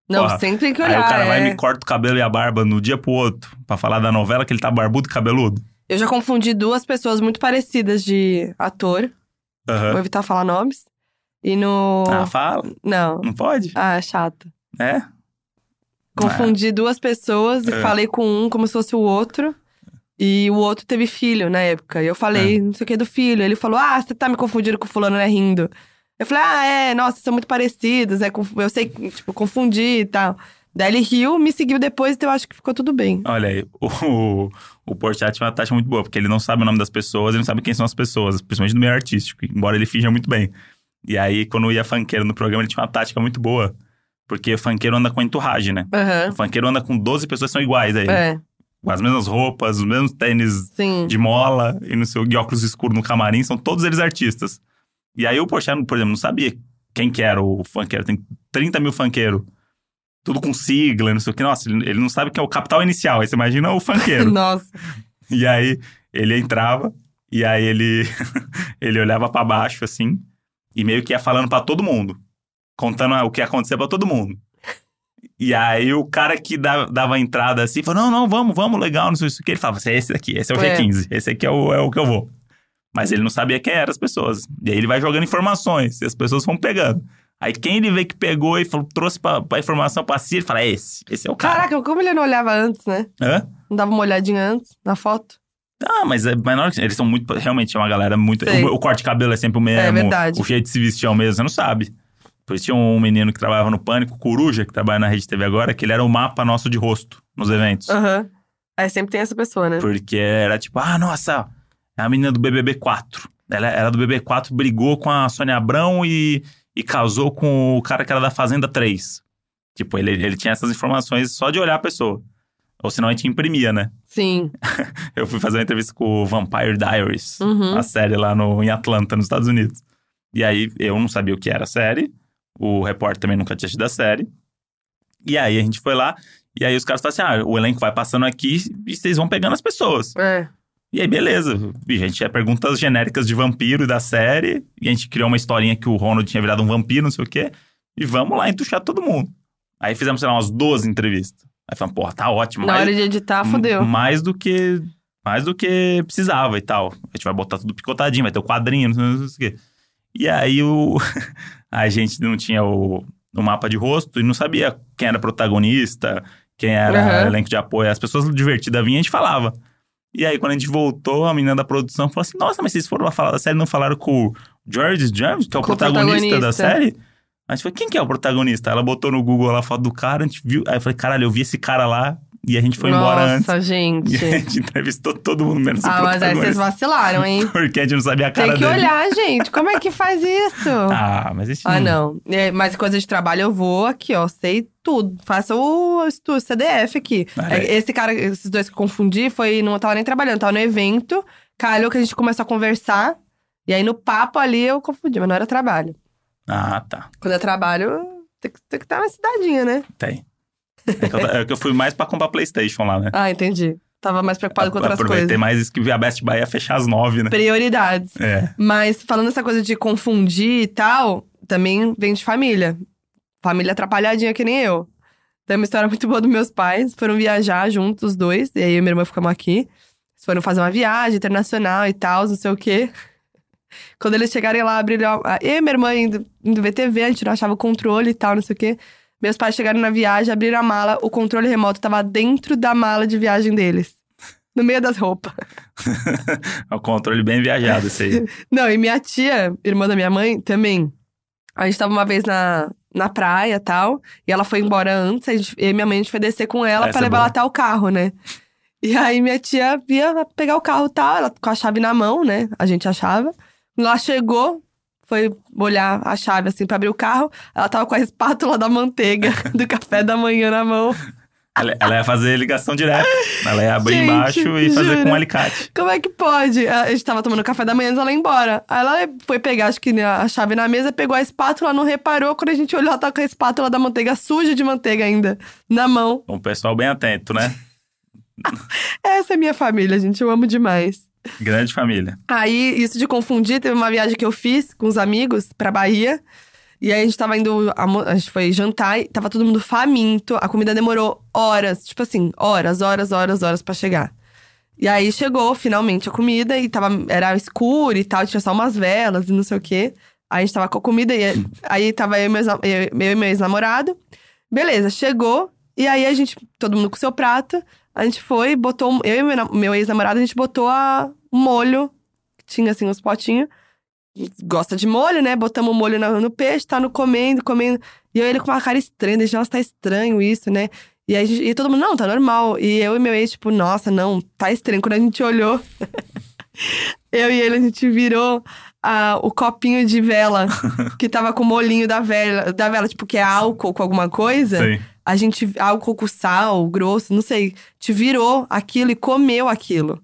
Não, Porra, sempre tem que Aí olhar. o cara vai e é. me corta o cabelo e a barba no dia pro outro. Pra falar da novela que ele tá barbudo e cabeludo. Eu já confundi duas pessoas muito parecidas de ator. Vou Aham. evitar falar nomes. E no. Ah, fala. Não. Não pode? Ah, é chato. É? Confundi duas pessoas e É. falei com um como se fosse o outro. E o outro teve filho na época. E eu falei, É. não sei o que do filho. Ele falou, ah, você tá me confundindo com fulano, né, rindo. Eu falei, ah, é, nossa, são muito parecidos. É, eu sei, tipo, confundi e tal. Daí ele riu, me seguiu depois, então eu acho que ficou tudo bem. Olha aí, o, o Porchat tinha uma taxa muito boa, porque ele não sabe o nome das pessoas, ele não sabe quem são as pessoas, principalmente do meio artístico, embora ele finja muito bem. E aí, quando ia funkeiro no programa, ele tinha uma tática muito boa, porque funkeiro anda com enturragem, né? Aham. O funkeiro anda com 12 pessoas que são iguais aí. É, Com as mesmas roupas, os mesmos tênis sim. de mola e no seu de óculos escuros no camarim, são todos eles artistas. E aí o Porchat, por exemplo, não sabia quem que era o funkeiro. Tem 30 mil funkeiros. Tudo com sigla, não sei o que. Nossa, ele ele não sabe que é o capital inicial. Aí você imagina o funkeiro. Nossa. e aí ele entrava, e aí ele, ele olhava pra baixo, assim, e meio que ia falando pra todo mundo. Contando o que ia acontecer pra todo mundo. E aí o cara que dava, a entrada assim, falou, não, não, vamos, vamos, legal, não sei o que. Ele falava, "Esse é esse aqui, esse é o É. G15, esse aqui é o, é o que eu vou. Mas ele não sabia quem eram as pessoas. E aí ele vai jogando informações, e as pessoas vão pegando. Aí quem ele vê que pegou e falou, trouxe pra, pra informação pra si, ele fala, é esse, esse é o cara. Caraca, como ele não olhava antes, né? Hã? Não dava uma olhadinha antes na foto? Ah, mas, é, mas na hora que- eles são muito. Realmente é uma galera muito. O, o corte de cabelo é sempre o mesmo. É verdade. O jeito de se vestir é o mesmo, você não sabe. Por isso tinha um menino que trabalhava no Pânico, Coruja, que trabalha na Rede TV agora, que ele era o mapa nosso de rosto nos eventos. Aham. É, sempre tem essa pessoa, né? Porque era tipo, ah, nossa, é a menina do BBB 4. Ela era do BBB 4, brigou com a Sônia Abrão e, e casou com o cara que era da Fazenda 3. Tipo, ele, ele tinha essas informações só de olhar a pessoa. Ou senão a gente imprimia, né? Sim. Eu fui fazer uma entrevista com o Vampire Diaries, Uhum. a série lá no, em Atlanta, nos Estados Unidos. E aí eu não sabia o que era a série, o repórter também nunca tinha assistido a série. E aí a gente foi lá, e aí os caras falaram assim: ah, o elenco vai passando aqui e vocês vão pegando as pessoas. É. E aí, beleza. E a gente tinha perguntas genéricas de vampiro da série, e a gente criou uma historinha que o Ronald tinha virado um vampiro, não sei o quê, e vamos lá entuchar todo mundo. Aí fizemos, sei lá, umas 12 entrevistas. Aí falamos, porra, tá ótimo. Na mas- hora de editar, fodeu. Mais do que. Mais do que precisava e tal. A gente vai botar tudo picotadinho, vai ter o quadrinho, não sei, não sei o quê. E aí o. a gente não tinha o, o mapa de rosto e não sabia quem era protagonista, quem era Aham. elenco de apoio. As pessoas divertidas vinham e a gente falava. E aí, quando a gente voltou, a menina da produção falou assim: Nossa, mas vocês foram lá falar da série não falaram com o George James, que é o o protagonista, da protagonista. série? A gente falou: Quem que é o protagonista? Ela botou no Google lá a foto do cara, a gente viu. Aí eu falei: Caralho, eu vi esse cara lá e a gente foi embora antes. Nossa, gente. E a gente entrevistou todo mundo, menos o Ah, mas aí vocês vacilaram, hein? Porque a gente não sabia a cara Tem que dele. olhar, gente. Como é que faz isso? Ah, mas esse Ah, não. É, mas coisa de trabalho eu vou aqui, ó. Sei tudo. Faça o estudo, CDF aqui. É. Esse cara, esses dois que eu confundi, foi, não tava nem trabalhando, tava no evento. Calhou que a gente começou a conversar. E aí no papo ali eu confundi, mas não era trabalho. Ah, tá. Quando é trabalho, tem que, tem que estar na cidadinha, né? Tem. É que, eu, é que eu fui mais pra comprar Playstation lá, né? Ah, entendi. Tava mais preocupado com outras Aproveitei coisas. mais isso que a Best Buy ia fechar às nove, né? Prioridades. É. Mas falando essa coisa de confundir e tal, também vem de família. Família atrapalhadinha que nem eu. Tem uma história muito boa dos meus pais. Foram viajar juntos, os dois. E aí eu e minha irmã ficamos aqui. Eles foram fazer uma viagem internacional e tal, não sei o quê. Quando eles chegarem lá, abriram... Eu e minha irmã indo, indo ver TV, a gente não achava o controle e tal, não sei o quê. Meus pais chegaram na viagem, abriram a mala, o controle remoto tava dentro da mala de viagem deles. No meio das roupas. É um controle bem viajado esse aí. Não, e minha tia, irmã da minha mãe, também. A gente tava uma vez na, na praia e tal. E ela foi embora antes. A gente, e minha mãe, a gente foi descer com ela pra é levar ela até o carro, né? E aí minha tia via pegar o carro e tal. Ela com a chave na mão, né? A gente achava. Ela chegou, foi olhar a chave assim pra abrir o carro. Ela tava com a espátula da manteiga do café da manhã na mão. Ela, ela ia fazer ligação direta. Ela ia abrir Gente, embaixo e fazer jura? com um alicate. Como é que pode? A gente tava tomando café da manhã antes dela ir embora. Aí ela foi pegar, acho que a chave na mesa, pegou a espátula, não reparou. Quando a gente olhou, ela tava com a espátula da manteiga suja de manteiga ainda, na mão. Um pessoal bem atento, né? Essa é minha família, gente. Eu amo demais. Grande família. Aí, isso de confundir, teve uma viagem que eu fiz com os amigos pra Bahia. E aí a gente tava indo, a gente foi jantar e tava todo mundo faminto. A comida demorou horas, tipo assim, horas, horas, horas, horas pra chegar. E aí chegou finalmente a comida e tava, era escuro e tal, tinha só umas velas e não sei o quê. Aí a gente tava com a comida e aí tava eu e, eu, eu meu ex-namorado. Beleza, chegou e aí a gente, todo mundo com seu prato, a gente foi, botou, eu e meu, meu ex-namorado, a gente botou a, um molho, que tinha assim uns potinhos. Gosta de molho, né? Botamos o molho no, no peixe, tá no comendo, comendo. E eu ele com uma cara estranha, deixa, nossa, tá estranho isso, né? E aí gente- e todo mundo, não, tá normal. E eu e meu ex, tipo, nossa, não, tá estranho. Quando a gente olhou, eu e ele, a gente virou o copinho de vela que tava com o molinho da vela, da vela, tipo, que é álcool com alguma coisa. Sim. A gente, álcool com sal, grosso, não sei. Te virou aquilo e comeu aquilo.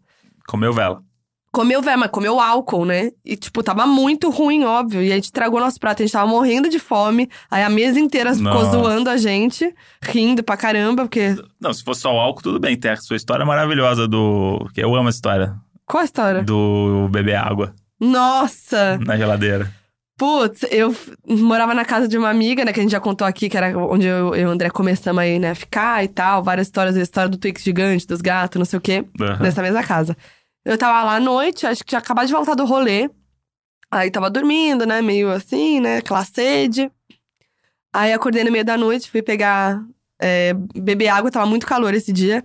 Comeu vela. Comeu vela, comeu álcool, né? E, tipo, tava muito ruim, óbvio. E a gente tragou nosso prato, a gente tava morrendo de fome. Aí a mesa inteira ficou Nossa. zoando a gente, rindo pra caramba, porque. Não, se fosse só o álcool, tudo bem. Tem a sua história maravilhosa do. que Eu amo essa história. Qual a história? Do beber água Nossa! na geladeira. Putz, eu morava na casa de uma amiga, né? Que a gente já contou aqui, que era onde eu, eu e o André começamos aí, né? A ficar e tal. Várias histórias, a história do Twix gigante, dos gatos, não sei o quê. Aham. nessa mesma casa. Eu tava lá à noite, acho que tinha acabado de voltar do rolê. Aí tava dormindo, né? Meio assim, né? Aquela sede. Aí acordei no meio da noite, fui pegar. é, beber água, tava muito calor esse dia.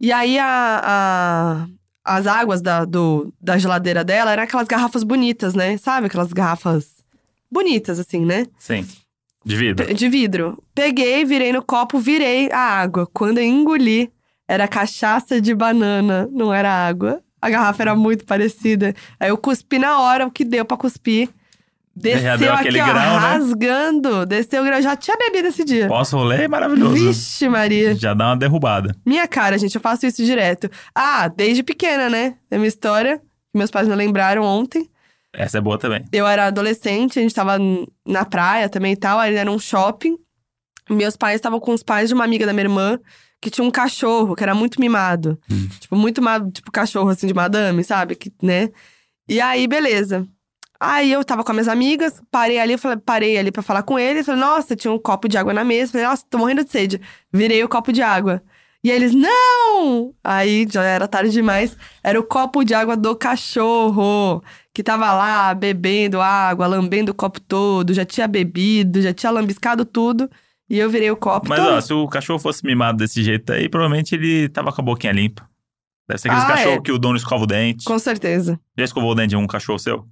E aí a, a- as águas da, do, da geladeira dela eram aquelas garrafas bonitas, né? Sabe? Aquelas garrafas bonitas, assim, né? Sim. De vidro. De vidro. Peguei, virei no copo, virei a água. Quando eu engoli, era cachaça de banana, não era água. A garrafa era muito parecida. Aí eu cuspi na hora o que deu pra cuspir. Desceu aqui, ó, grau, né? rasgando. Desceu o grau. Já tinha bebido esse dia. Pós-rolê é maravilhoso. Vixe, Maria. Já dá uma derrubada. Minha cara, gente, eu faço isso direto. Ah, desde pequena, né? É minha história. que Meus pais me lembraram ontem. Essa é boa também. Eu era adolescente, a gente tava na praia também e tal, aí era um shopping. Meus pais estavam com os pais de uma amiga da minha irmã, que tinha um cachorro, que era muito mimado. Tipo, muito tipo cachorro assim de madame, sabe? Que, né? E aí, beleza. Aí eu tava com as minhas amigas, parei ali, falei, parei ali pra falar com eles, falei, nossa, tinha um copo de água na mesa, falei, nossa, tô morrendo de sede. Virei o copo de água. E eles, não! Aí já era tarde demais. Era o copo de água do cachorro, que tava lá bebendo água, lambendo o copo todo, já tinha bebido, já tinha lambiscado tudo. E eu virei o copo. Mas, todo. ó, se o cachorro fosse mimado desse jeito aí, provavelmente ele tava com a boquinha limpa. Deve ser aqueles Ah, cachorro é. que o dono escova o dente. Com certeza. Já escovou o dente de um cachorro seu?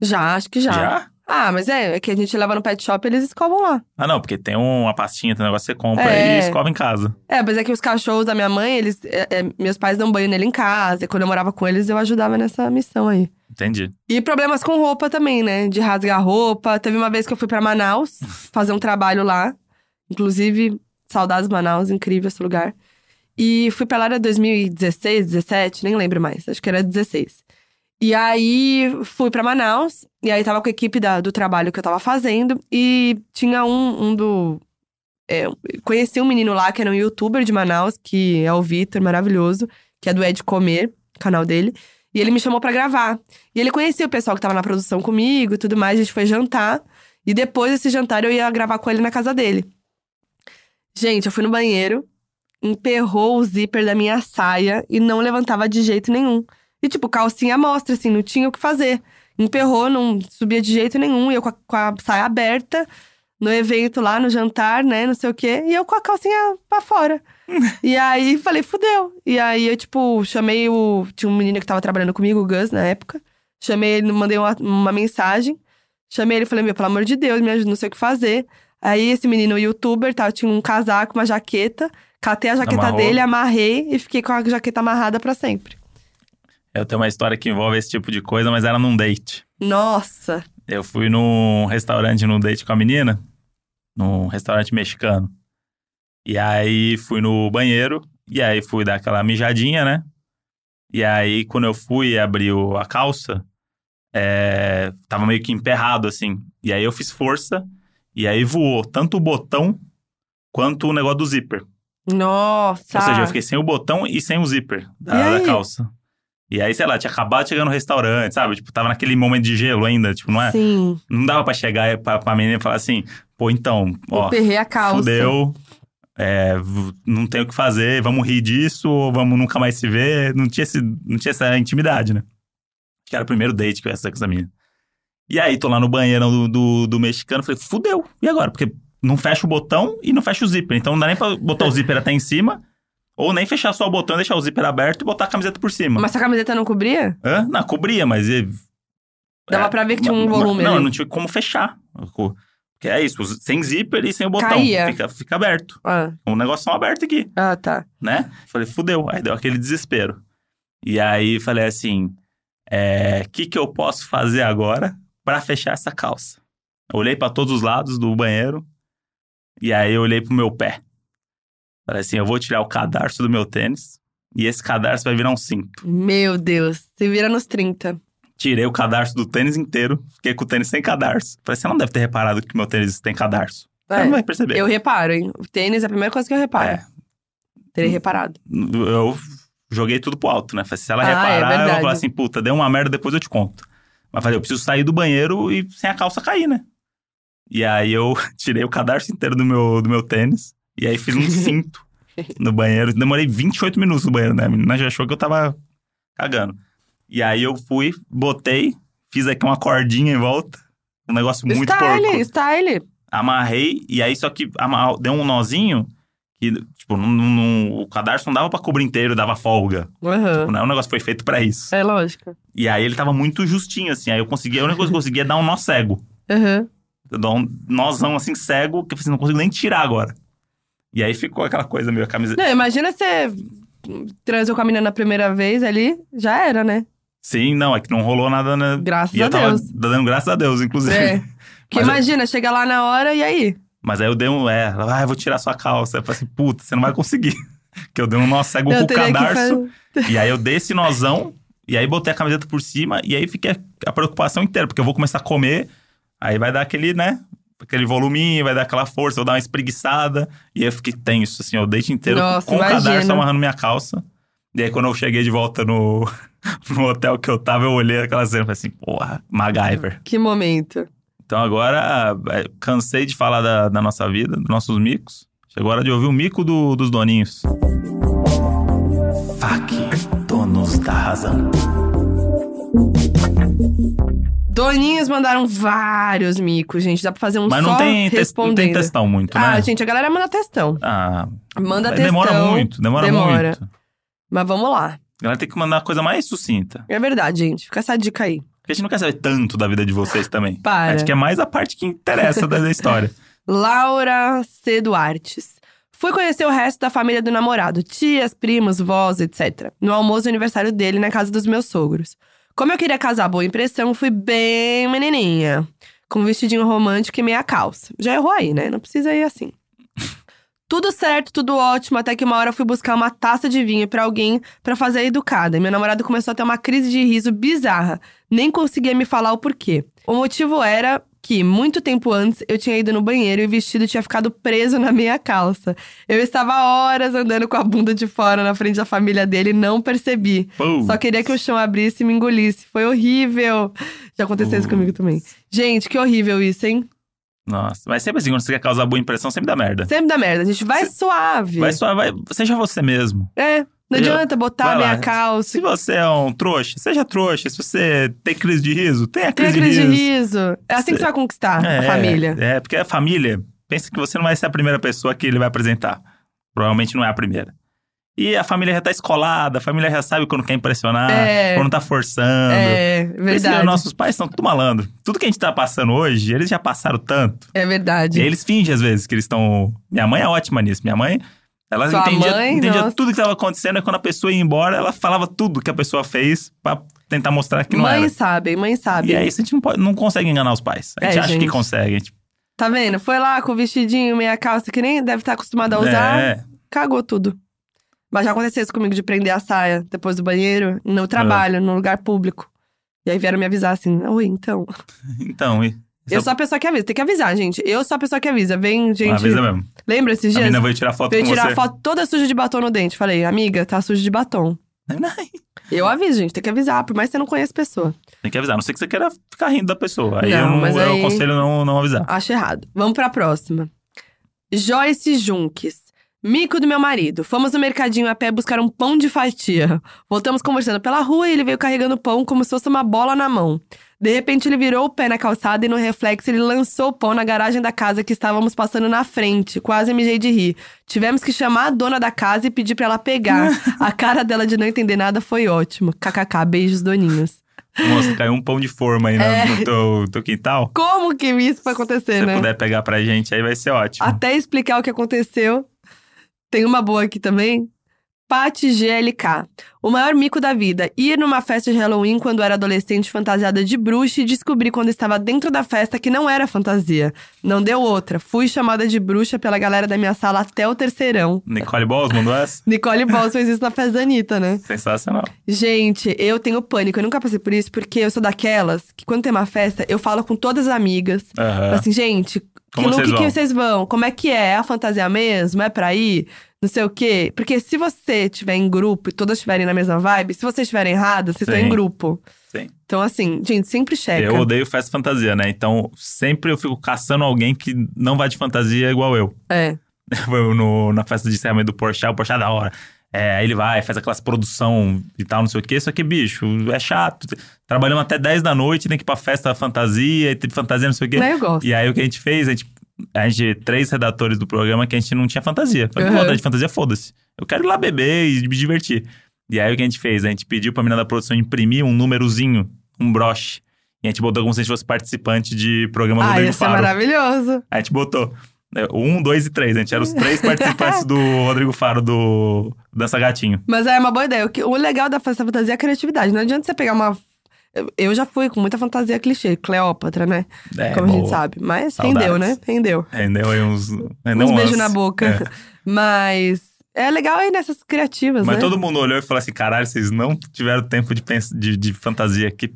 Já, acho que já. Ah, mas é, é que a gente leva no pet shop e eles escovam lá. Ah, não, porque tem uma pastinha, tem um negócio que você compra É. e escova em casa. É, mas é que os cachorros da minha mãe, eles. é, é, meus pais dão banho nele em casa. E quando eu morava com eles, eu ajudava nessa missão aí. Entendi. E problemas com roupa também, né? De rasgar roupa. Teve uma vez que eu fui pra Manaus fazer um trabalho lá. Inclusive, saudades Manaus, incrível esse lugar. E fui pra lá era 2016, 17, nem lembro mais. Acho que era 16. E aí fui pra Manaus, e aí tava com a equipe da- do trabalho que eu tava fazendo, e tinha um, um do. é, conheci um menino lá que era um youtuber de Manaus, que é o Vitor, maravilhoso, que é do Ed Comer, canal dele. E ele me chamou pra gravar. E ele conhecia o pessoal que tava na produção comigo e tudo mais, a gente foi jantar. E depois desse jantar eu ia gravar com ele na casa dele. Gente, eu fui no banheiro, emperrou o zíper da minha saia e não levantava de jeito nenhum. E, tipo, calcinha mostra, assim, não tinha o que fazer. Emperrou, não subia de jeito nenhum. E eu com a, com a saia aberta, no evento lá, no jantar, né, não sei o quê. E eu com a calcinha pra fora. E aí, falei, fudeu. E aí, eu, tipo, chamei o... Tinha um menino que tava trabalhando comigo, o Gus, na época. Chamei ele, mandei uma, uma mensagem. Chamei ele e falei, meu, pelo amor de Deus, me ajuda, não sei o que fazer. Aí, esse menino, o youtuber, tá, tinha um casaco, uma jaqueta. Catei a jaqueta Amarrou. dele, amarrei e fiquei com a jaqueta amarrada pra sempre. Eu tenho uma história que envolve esse tipo de coisa, mas era num date. Nossa! Eu fui num restaurante num date com a menina, num restaurante mexicano. E aí fui no banheiro, e aí fui dar aquela mijadinha, né? E aí, quando eu fui abrir a calça, é, tava meio que emperrado, assim. E aí eu fiz força, e aí voou tanto o botão quanto o negócio do zíper. Nossa! Ou seja, eu fiquei sem o botão e sem o zíper da, da calça. E aí, sei lá, tinha acabado de chegar no restaurante, sabe? Tipo, tava naquele momento de gelo ainda, tipo, não é? Sim, Não dava pra chegar pra, pra menina e falar assim, pô, então, ó, emperrei a calça. fudeu, é, não tem o que fazer, vamos rir disso, ou vamos nunca mais se ver. Não tinha, esse, não tinha essa intimidade, né? Que era o primeiro date que eu ia fazer com essa menina. E aí, tô lá no banheiro do, do, do mexicano, falei, fudeu, e agora? Porque não fecha o botão e não fecha o zíper. Então não dá nem pra botar o zíper até em cima, ou nem fechar só o botão, deixar o zíper aberto e botar a camiseta por cima. Mas sua camiseta não cobria? Hã? Não, cobria, mas... Dava é, pra ver que tinha um volume Não, ali. não tinha como fechar. Porque é isso, sem zíper e sem o botão. Caía. Fica, fica aberto. Ah, Um negócio aberto aqui, ah tá. né? Falei, fudeu. Aí deu aquele desespero. E aí falei assim: o que, que eu posso fazer agora pra fechar essa calça? Eu olhei pra todos os lados do banheiro e aí eu olhei pro meu pé. Falei assim: eu vou tirar o cadarço do meu tênis e esse cadarço vai virar um cinto. Meu Deus, se vira nos 30. Tirei o cadarço do tênis inteiro, fiquei com o tênis sem cadarço. Falei, você não deve ter reparado que meu tênis tem cadarço. Você É, não vai perceber. eu reparo, hein? O tênis é a primeira coisa que eu reparo. É. Terei reparado. Eu joguei tudo pro alto, né? Falei, se ela Ah, é reparar, eu vou falar assim, puta, deu uma merda, depois eu te conto. Mas falei, eu preciso sair do banheiro e sem a calça cair, né? E aí eu tirei o cadarço inteiro do meu, do meu tênis. E aí fiz um cinto no banheiro. Demorei 28 minutos no banheiro, né? A menina já achou que eu tava cagando. E aí eu fui, botei, fiz aqui uma cordinha em volta. Um negócio muito style, porco style. amarrei, e aí só que deu um nozinho que, tipo, não- o cadarço não dava pra cobrir inteiro, dava folga. Aham. Tipo, não é um negócio foi feito pra isso. É lógico. E aí ele tava muito justinho, assim. Aí eu conseguia, a única coisa que eu conseguia é dar um nó cego. Aham. Eu dou um nozão assim cego, que eu falei assim, não consigo nem tirar agora. E aí ficou aquela coisa meio a camiseta. Não, imagina você transou com a menina na primeira vez ali, já era, né? Sim, não, é que não rolou nada, né? Graças E eu a tava Deus. dando graças a Deus, inclusive. É. Porque Mas eu- imagina, chega lá na hora e aí? Mas aí eu dei um, é, ah, eu vou tirar sua calça. Eu falei assim, puta, você não vai conseguir. que eu dei um nó cego com eu o cadarço. fazer. E aí eu dei esse nozão, e aí botei a camiseta por cima, e aí fiquei a preocupação inteira, porque eu vou começar a comer, aí vai dar aquele, né? Aquele voluminho, vai dar aquela força, vou dar uma espreguiçada. E aí eu fiquei tenso, assim, o date inteiro Nossa, com o cadarço imagina. amarrando minha calça. E aí quando eu cheguei de volta no, no hotel que eu tava, eu olhei aquela cena e falei assim, porra, MacGyver. Que momento. Então agora, é, cansei de falar da, da nossa vida, dos nossos micos. Chegou a hora de ouvir o mico do- dos doninhos. FAC, donos da razão. Doninhos mandaram vários micos, gente. Dá pra fazer um Mas só não tem, tes- não tem respondendo. testão muito, né? Ah, gente, a galera manda textão. Ah, Manda mas textão. demora muito, demora, demora. muito. Mas vamos lá. A galera tem que mandar uma coisa mais sucinta. É verdade, gente. Fica essa dica aí. Porque a gente não quer saber tanto da vida de vocês também. Para. A gente quer mais a parte que interessa da, história. Laura C. Duartes. Fui conhecer o resto da família do namorado, tias, primos, vós, etc. No almoço do aniversário dele na casa dos meus sogros. Como eu queria casar boa impressão, fui bem menininha. Com um vestidinho romântico e meia calça. Já errou aí, né? Não precisa ir assim. Tudo certo, tudo ótimo, até que uma hora eu fui buscar uma taça de vinho pra alguém pra fazer a educada. E meu namorado começou a ter uma crise de riso bizarra. Nem conseguia me falar o porquê. O motivo era que, muito tempo antes, eu tinha ido no banheiro e o vestido tinha ficado preso na minha calça. Eu estava horas andando com a bunda de fora na frente da família dele e não percebi. Só queria que o chão abrisse e me engolisse. Foi horrível. Já aconteceu isso comigo também. Gente, que horrível isso, hein? Nossa, mas sempre assim, quando você quer causar boa impressão, sempre dá merda. Sempre dá merda. A gente vai suave. Vai só, vai, seja você mesmo. É. Não adianta botar vai a minha lá. calça. Se você é um trouxa, seja trouxa. Se você tem crise de riso, tenha Tem crise, a crise de de riso. riso. É assim que você vai conquistar É, a família. É, porque a família, pensa que você não vai ser a primeira pessoa que ele vai apresentar. Provavelmente não é a primeira. E a família já tá escolada, a família já sabe quando quer impressionar, É. quando tá forçando. É, verdade. nossos pais são tudo malandro. Tudo que a gente tá passando hoje, eles já passaram tanto. É E verdade. aí eles fingem às vezes que eles estão. Minha mãe é ótima nisso. Minha mãe, ela Sua entendia, mãe, entendia nossa. tudo que estava acontecendo e quando a pessoa ia embora, ela falava tudo que a pessoa fez pra tentar mostrar que não Mãe era. sabe, mãe sabe. E é isso, a gente não, pode, não consegue enganar os pais. A gente É, acha gente. que consegue. a gente- Tá vendo? Foi lá com o vestidinho, meia calça, que nem deve estar acostumado a usar. É, Cagou tudo. Mas já aconteceu isso comigo de prender a saia depois do banheiro, no trabalho, no lugar público. E aí vieram me avisar assim: Oi, então. então, e- Eu sou a pessoa que avisa. Tem que avisar, gente. Eu sou a pessoa que avisa. Vem, gente. avisa mesmo. Lembra esses A dias? menina veio tirar foto Veio com tirar você. a foto toda suja de batom no dente. Falei, amiga, tá suja de batom. Eu aviso, gente. Tem que avisar, por mais que você não conheça a pessoa. Tem que avisar. A não sei que você queira ficar rindo da pessoa. Aí Não, eu, mas eu aí- aconselho não, não avisar. Acho errado. Vamos pra próxima. Joyce Junques. Mico do meu marido. Fomos no mercadinho a pé buscar um pão de fatia. Voltamos conversando pela rua e ele veio carregando o pão como se fosse uma bola na mão. De repente ele virou o pé na calçada e no reflexo ele lançou o pão na garagem da casa que estávamos passando na frente. Quase mijei de rir. Tivemos que chamar a dona da casa e pedir pra ela pegar. a cara dela de não entender nada foi ótimo. KKK, beijos doninhos. Moça, caiu um pão de forma aí no- É. no teu, teu quintal. Como que isso foi acontecer, Se você né? puder pegar pra gente, aí vai ser ótimo. Até explicar o que aconteceu. Tem uma boa aqui também. Pati GLK. O maior mico da vida. Ir numa festa de Halloween quando era adolescente fantasiada de bruxa e descobri quando estava dentro da festa que não era fantasia. Não deu outra. Fui chamada de bruxa pela galera da minha sala até o terceirão. Nicole Balls mandou essa? Nicole Balls fez isso na festa da Anitta, né? Sensacional. Gente, eu tenho pânico. Eu nunca passei por isso porque eu sou daquelas que quando tem uma festa, eu falo com todas as amigas. Aham. Assim, gente, que Como look vocês que vocês vão? Como é que é? É a fantasia mesmo? É pra ir? Não sei o quê. Porque se você estiver em grupo e todas estiverem na mesma vibe, se vocês estiverem erradas, vocês estão Sim. em grupo. Sim. Então, assim, gente, sempre checa. Eu odeio festa fantasia, né? Então, sempre eu fico caçando alguém que não vai de fantasia igual eu. É. No, na festa de encerramento do Porsche, o Porsche é da hora. É, aí ele vai, faz aquelas produção e tal, não sei o quê. Só que, bicho, é chato. Trabalhamos até 10 da noite, tem que ir pra festa fantasia, e tem fantasia, não sei o quê. Mas eu gosto. E aí o que a gente fez, a gente, a gente, três redatores do programa que a gente não tinha fantasia. Falei, Uhum. de fantasia, foda-se. Eu quero ir lá beber e me divertir. E aí o que a gente fez? A gente pediu pra menina da produção imprimir um númerozinho, um broche. E a gente botou como se a gente fosse participante de programa Ah, Rodrigo ia ser Faro. maravilhoso. A gente botou né, um, dois e três. A gente era os três participantes do Rodrigo Faro do Dança Gatinho. Mas é uma boa ideia. O, legal da festa fantasia é a criatividade. Não adianta você pegar uma. eu- já fui com muita fantasia clichê, Cleópatra, né? É, Como a gente boa. sabe. Mas Saudades. rendeu, né? Rendeu. Rendeu aí uns. Rendeu Uns umas- beijos na boca. É. Mas é legal aí nessas criativas, Mas né? todo mundo olhou e falou assim: caralho, vocês não tiveram tempo de, de, de fantasia aqui.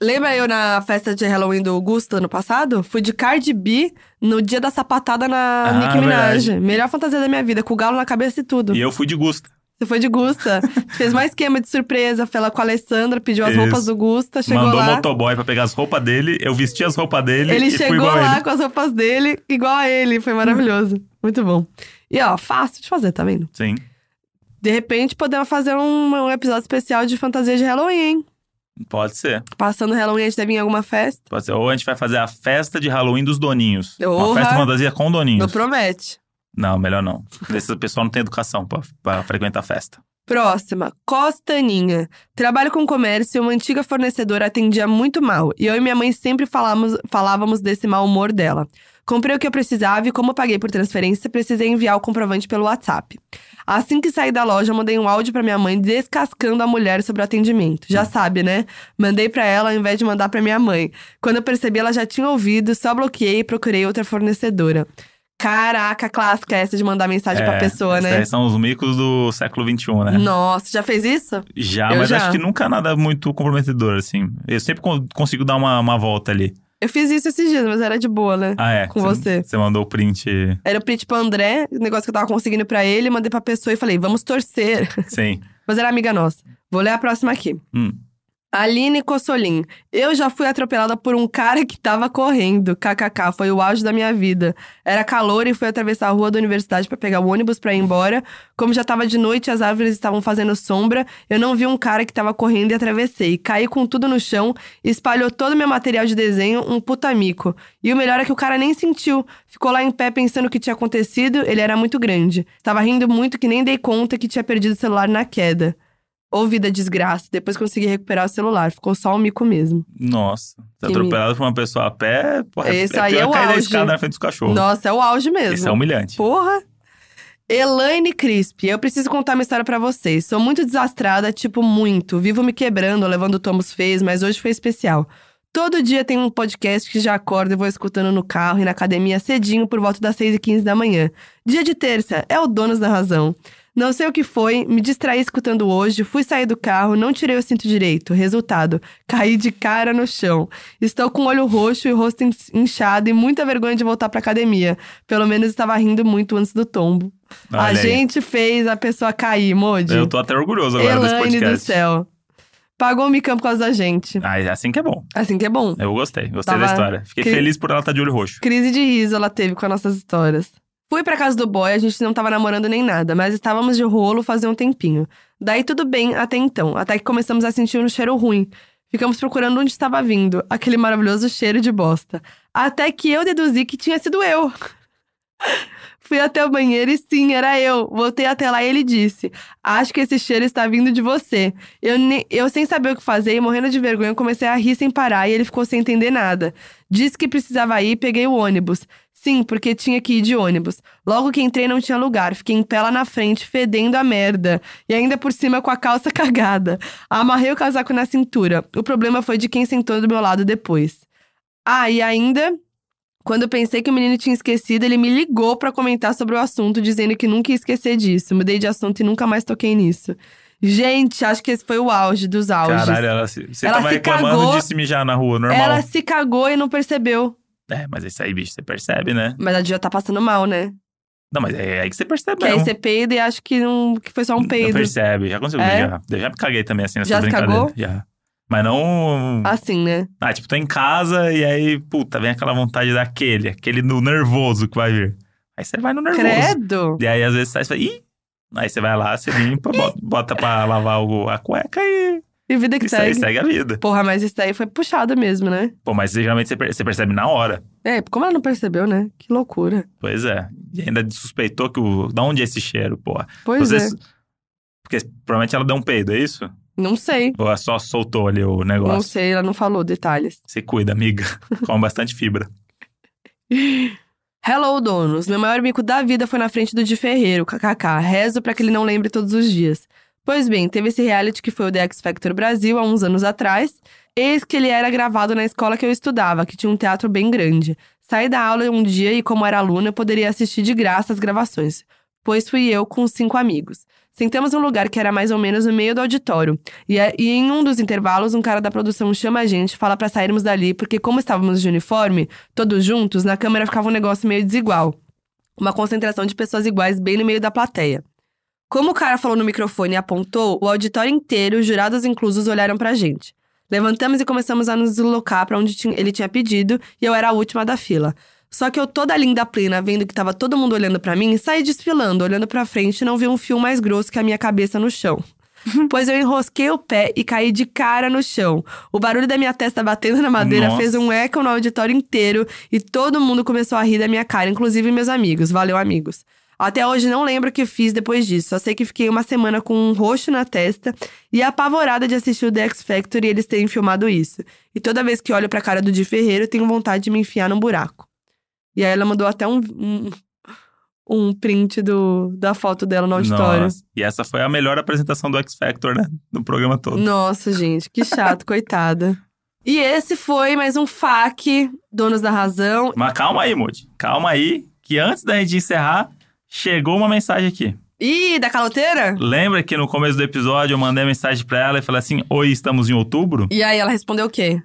Lembra eu na festa de Halloween do Augusto ano passado? Fui de Cardi B no dia da sapatada na Ah, Nicki Minaj. verdade. Melhor fantasia da minha vida, com o galo na cabeça e tudo. E eu fui de Gusta. Você foi de Gusta. Fez mais esquema de surpresa. Foi lá com a Alessandra, pediu as Isso. roupas do Gusta, chegou Mandou o lá. motoboy pra pegar as roupas dele, eu vesti as roupas dele Ele e fui chegou igual a lá ele. com as roupas dele, igual a ele. Foi maravilhoso. Muito bom. E ó, fácil de fazer, tá vendo? Sim. De repente, podemos fazer um, um episódio especial de fantasia de Halloween, hein? Pode ser. Passando Halloween, a gente deve ir em alguma festa. Pode ser. Ou a gente vai fazer a festa de Halloween dos doninhos. Uma Orra. festa fantasia com Não doninhos. promete. Não, melhor não. Esse pessoal não tem educação pra, pra frequentar a festa. Próxima, Costaninha. Trabalho com comércio e uma antiga fornecedora atendia muito mal. E eu e minha mãe sempre falávamos, falávamos desse mau humor dela. Comprei o que eu precisava e, como paguei por transferência, precisei enviar o comprovante pelo WhatsApp. Assim que saí da loja, mandei um áudio pra minha mãe descascando a mulher sobre o atendimento. Já sabe, né? Mandei pra ela ao invés de mandar pra minha mãe. Quando eu percebi, ela já tinha ouvido, só bloqueei e procurei outra fornecedora. Caraca, clássica essa de mandar mensagem pra pessoa, né? aí são os micos do século XXI, né? Nossa, já fez isso? Já, Eu mas já. acho que nunca nada muito comprometedor, assim. Eu sempre con- consigo dar uma, uma volta ali. Eu fiz isso esses dias, mas era de boa, né? Ah, é? Com você. Você mandou o print. Era o print pro André, o negócio que eu tava conseguindo pra ele, mandei pra pessoa e falei, vamos torcer. Sim. Mas era amiga nossa. Vou ler a próxima aqui. Hum. Aline Cossolin. Eu já fui atropelada por um cara que tava correndo. KKK, foi o auge da minha vida. Era calor e fui atravessar a rua da universidade pra pegar o ônibus pra ir embora. Como já tava de noite as árvores estavam fazendo sombra, eu não vi um cara que tava correndo e atravessei. Caí com tudo no chão, espalhou todo o meu material de desenho, um puta mico. E o melhor é que o cara nem sentiu. Ficou lá em pé pensando o que tinha acontecido, ele era muito grande. Tava rindo muito que nem dei conta que tinha perdido o celular na queda. Ouvi da desgraça, depois consegui recuperar o celular. Ficou só o mico mesmo. Nossa. Ser atropelado por uma pessoa a pé. Porra, Esse é aí é o cair da auge. escada na frente dos cachorros. Nossa, é o auge mesmo. Isso é humilhante. Porra! Elaine Crisp, eu preciso contar uma história pra vocês. Sou muito desastrada, tipo, muito. Vivo me quebrando, levando tomos feios, mas hoje foi especial. Todo dia tem um podcast que já acordo e vou escutando no carro e na academia cedinho por volta das 6 e 15 da manhã. Dia de terça, é o Donos da Razão. Não sei o que foi, me distraí escutando hoje, fui sair do carro, não tirei o cinto direito. Resultado, caí de cara no chão. Estou com o olho roxo e o rosto in- inchado e muita vergonha de voltar pra academia. Pelo menos estava rindo muito antes do tombo. Olha a aí. gente fez a pessoa cair, Modi. Eu tô até orgulhoso agora desse Elaine podcast. do céu. Pagou o micão por causa da gente. Ah, é assim que é bom. Assim que é bom. Eu gostei. Gostei Tava- da história. Fiquei que- feliz por ela estar de olho roxo. Crise de riso ela teve com as nossas histórias. Fui pra casa do boy, a gente não tava namorando nem nada, mas estávamos de rolo fazia um tempinho. Daí tudo bem até então, até que começamos a sentir um cheiro ruim. Ficamos procurando onde estava vindo, aquele maravilhoso cheiro de bosta. Até que eu deduzi que tinha sido eu. Fui até o banheiro e sim, era eu. Voltei até lá e ele disse: Acho que esse cheiro está vindo de você. Eu, eu sem saber o que fazer e morrendo de vergonha, comecei a rir sem parar e ele ficou sem entender nada. Disse que precisava ir e peguei o ônibus. Sim, porque tinha que ir de ônibus. Logo que entrei não tinha lugar, fiquei em pé lá na frente, fedendo a merda. E ainda por cima com a calça cagada. Amarrei o casaco na cintura. O problema foi de quem sentou do meu lado depois. Ah, e ainda, quando eu pensei que o menino tinha esquecido, ele me ligou pra comentar sobre o assunto, dizendo que nunca ia esquecer disso. Mudei de assunto e nunca mais toquei nisso. Gente, acho que esse foi o auge dos auges. Caralho, ela se, você Ela tava se reclamando cagou. de se mijar na rua, normal. Ela se cagou e não percebeu. É, mas isso aí, bicho, você percebe, né? Mas ela já tá passando mal, né? Não, mas é aí que você percebe Que aí mesmo. você peida e acha que, não, que foi só um Não peido. percebe, já consigo É? já. Eu já me caguei também, assim, nessa Já se brincadeira. cagou? Já. Mas não... Assim, né? Ah, tipo, tô em casa e aí, puta, vem aquela vontade daquele, aquele no nervoso que vai vir. Aí você vai no nervoso. Credo. E aí, às vezes, sai e fala, ih! Aí você vai lá, você limpa, bota, bota pra lavar o- a cueca e, E vida que e segue. segue. segue a vida. Porra, mas isso daí foi puxado mesmo, né? Pô, mas geralmente você, per- você percebe na hora. É, como ela não percebeu, né? Que loucura. Pois é. E ainda suspeitou que o. Da onde é esse cheiro, porra? Pois é. Porque provavelmente ela deu um peido, é isso? Não sei. Ou ela só soltou ali o Não negócio? sei, ela não falou detalhes. Se cuida, amiga. Com bastante fibra. Hello, donos. Meu maior mico da vida foi na frente do Di Ferreiro, kkk. Rezo pra que ele não lembre todos os dias. Pois bem, teve esse reality que foi o The X Factor Brasil há uns anos atrás. Eis que ele era gravado na escola que eu estudava, que tinha um teatro bem grande. Saí da aula um dia e, como era aluna, eu poderia assistir de graça as gravações, pois fui eu com cinco amigos. Sentamos num lugar que era mais ou menos no meio do auditório. E, é- e em um dos intervalos, um cara da produção chama a gente, fala pra sairmos dali, porque como estávamos de uniforme, todos juntos, na câmera ficava um negócio meio desigual. Uma concentração de pessoas iguais bem no meio da plateia. Como o cara falou no microfone e apontou, o auditório inteiro, jurados inclusos, olharam pra gente. Levantamos e começamos a nos deslocar pra onde ele tinha pedido, e eu era a última da fila. Só que eu, toda linda plena, vendo que tava todo mundo olhando pra mim, saí desfilando, olhando pra frente e não vi um fio mais grosso que a minha cabeça no chão. pois eu enrosquei o pé e caí de cara no chão. O barulho da minha testa batendo na madeira Nossa. fez um eco no auditório inteiro e todo mundo começou a rir da minha cara, inclusive meus amigos. Valeu, amigos. Até hoje não lembro o que fiz depois disso. Só sei que fiquei uma semana com um roxo na testa e apavorada de assistir o The X Factor e eles terem filmado isso. E toda vez que olho pra cara do Di Ferreiro, tenho vontade de me enfiar num buraco. E aí ela mandou até um, um, um print do, da foto dela no auditório. Nossa. E essa foi a melhor apresentação do X Factor, né? Do programa todo. Nossa, gente, que chato, coitada. E esse foi mais um FAQ, Donos da Razão. Mas calma aí, Moody. Calma aí, que antes da gente encerrar, chegou uma mensagem aqui. Ih, da caloteira? Lembra que no começo do episódio eu mandei mensagem pra ela e falei assim: Oi, estamos em outubro? E aí ela respondeu o quê?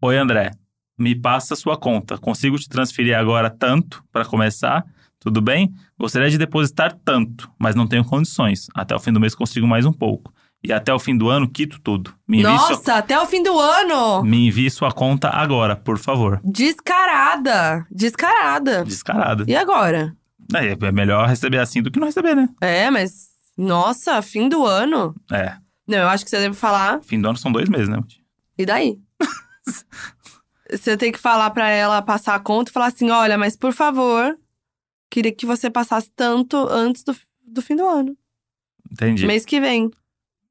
Oi, André. Me passa sua conta. Consigo te transferir agora tanto para começar? Tudo bem? Gostaria de depositar tanto, mas não tenho condições. Até o fim do mês consigo mais um pouco. E até o fim do ano quito tudo. Me Nossa, sua, até o fim do ano! me envie sua conta agora, por favor. Descarada! Descarada. Descarada. E agora? É, é melhor receber assim do que não receber, né? É, mas. Nossa, fim do ano. É. Não, eu acho que você deve falar. Fim do ano são dois meses, né? E daí? você tem que falar pra ela passar a conta e falar assim: olha, mas por favor, queria que você passasse tanto antes do, do fim do ano. Entendi. Mês que vem.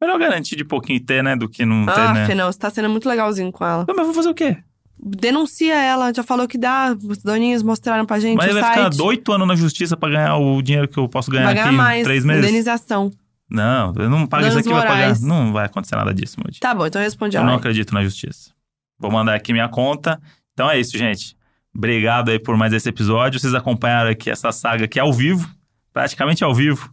Melhor garantir de pouquinho ter, né? Do que não ter, ah, né? não, você tá sendo muito legalzinho com ela. Não, mas vou fazer o quê? Denuncia ela, já falou que dá, os doninhos mostraram pra gente mas vai site. ficar oito anos na justiça pra ganhar o dinheiro que eu posso ganhar Vai ganhar aqui mais, em três meses. indenização. Não, eu não pago isso aqui, vai pagar. Não vai acontecer nada disso, Moody. Tá bom, então responde Eu ela. não aí. acredito na justiça. Vou mandar aqui minha conta. Então é isso, gente. Obrigado aí por mais esse episódio. Vocês acompanharam aqui essa saga aqui ao vivo, praticamente ao vivo,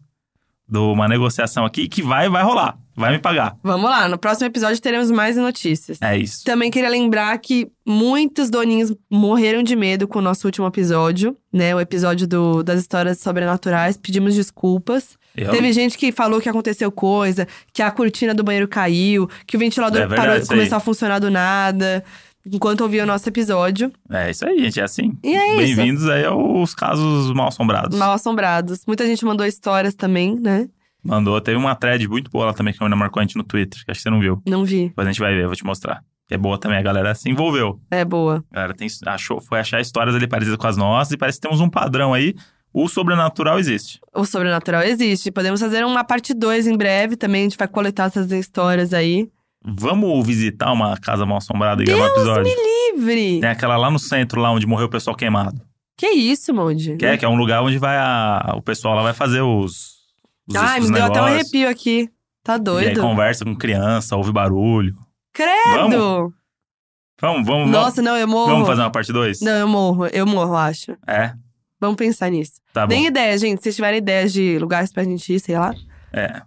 de uma negociação aqui que vai, vai rolar. Vai me pagar. Vamos lá, no próximo episódio teremos mais notícias. É isso. Também queria lembrar que muitos doninhos morreram de medo com o nosso último episódio, né? O episódio do- das histórias sobrenaturais. Pedimos desculpas. Eu- Teve gente que falou que aconteceu coisa, que a cortina do banheiro caiu, que o ventilador É verdade parou- começou a funcionar do nada, enquanto ouvia o nosso episódio. É isso aí, gente. É assim. E é isso. Bem-vindos aí aos casos mal assombrados. Mal assombrados. Muita gente mandou histórias também, né? Mandou. Teve uma thread muito boa lá também que a menina marcou a gente no Twitter, que acho que você não viu. Não vi. Depois a gente vai ver, eu vou te mostrar. Que é boa também, a galera se envolveu. É boa. A galera tem, achou, foi achar histórias ali parecidas com as nossas e parece que temos um padrão aí. O sobrenatural existe. O sobrenatural existe. Podemos fazer uma parte 2 em breve também. A gente vai coletar essas histórias aí. Vamos visitar uma casa mal assombrada e gravar um episódio? Livre! Tem aquela lá no centro, lá onde morreu o pessoal queimado. Que isso, Moody? Que é, que é um lugar onde vai a, o pessoal lá vai fazer os. Os Ai, os me deu até um negócios. arrepio aqui. Tá E aí doido? conversa com criança, ouve barulho. Credo! Vamos, vamos, Nossa, não, eu vamos. morro. Vamos fazer uma parte 2? Não, eu morro. Eu morro, acho. É, Vamos pensar nisso. tá bom. Deem ideia, gente. Se vocês tiverem ideias de lugares pra gente ir, sei lá. É.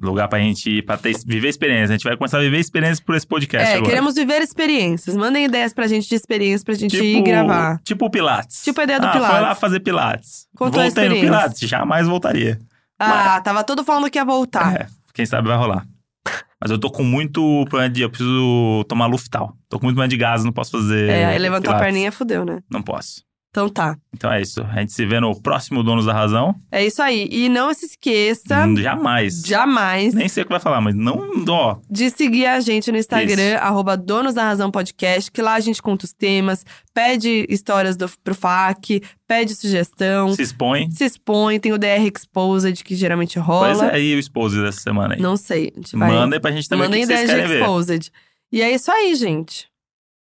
Lugar pra gente ir, pra ter, viver experiência. A gente vai começar a viver experiência por esse podcast é, agora. queremos viver experiências. Mandem ideias pra gente de experiências pra gente ir gravar. Tipo o Pilates. Tipo a ideia do ah, Pilates. foi lá fazer Pilates. Contou a Voltei no. Pilates, jamais voltaria. Ah, tava todo falando que ia voltar. É, quem sabe vai rolar. Mas eu tô com muito problema de... Eu preciso tomar Luftal. Tô com muito problema de gás, não posso fazer É, aí levantou a perninha, fudeu, né? Não posso. Então tá. Então é isso. A gente se vê no próximo Donos da Razão. É isso aí. E não se esqueça, Hum, Jamais. jamais, Nem sei o que vai falar, mas não... Ó, de seguir a gente no Instagram, arroba Donos da Razão Podcast, que lá a gente conta os temas, pede histórias do, pro FAQ, pede sugestão, se expõe. se expõe, tem o DR Exposed, que geralmente rola. Pois é, aí o expose dessa semana aí. Não sei, a gente vai... Manda aí pra gente também Mandem o que, que vocês querem ver. Exposed. E é isso aí, gente.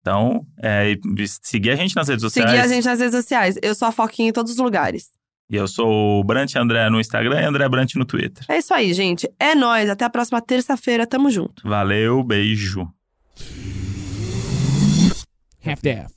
Então, é, seguir a gente nas redes sociais. Seguir a gente nas redes sociais. Eu sou a Foquinha em todos os lugares. E eu sou o Brant André no Instagram e André Brant no Twitter. É isso aí, gente. É nóis. Até a próxima terça-feira. Tamo junto. Valeu, beijo. half-daff.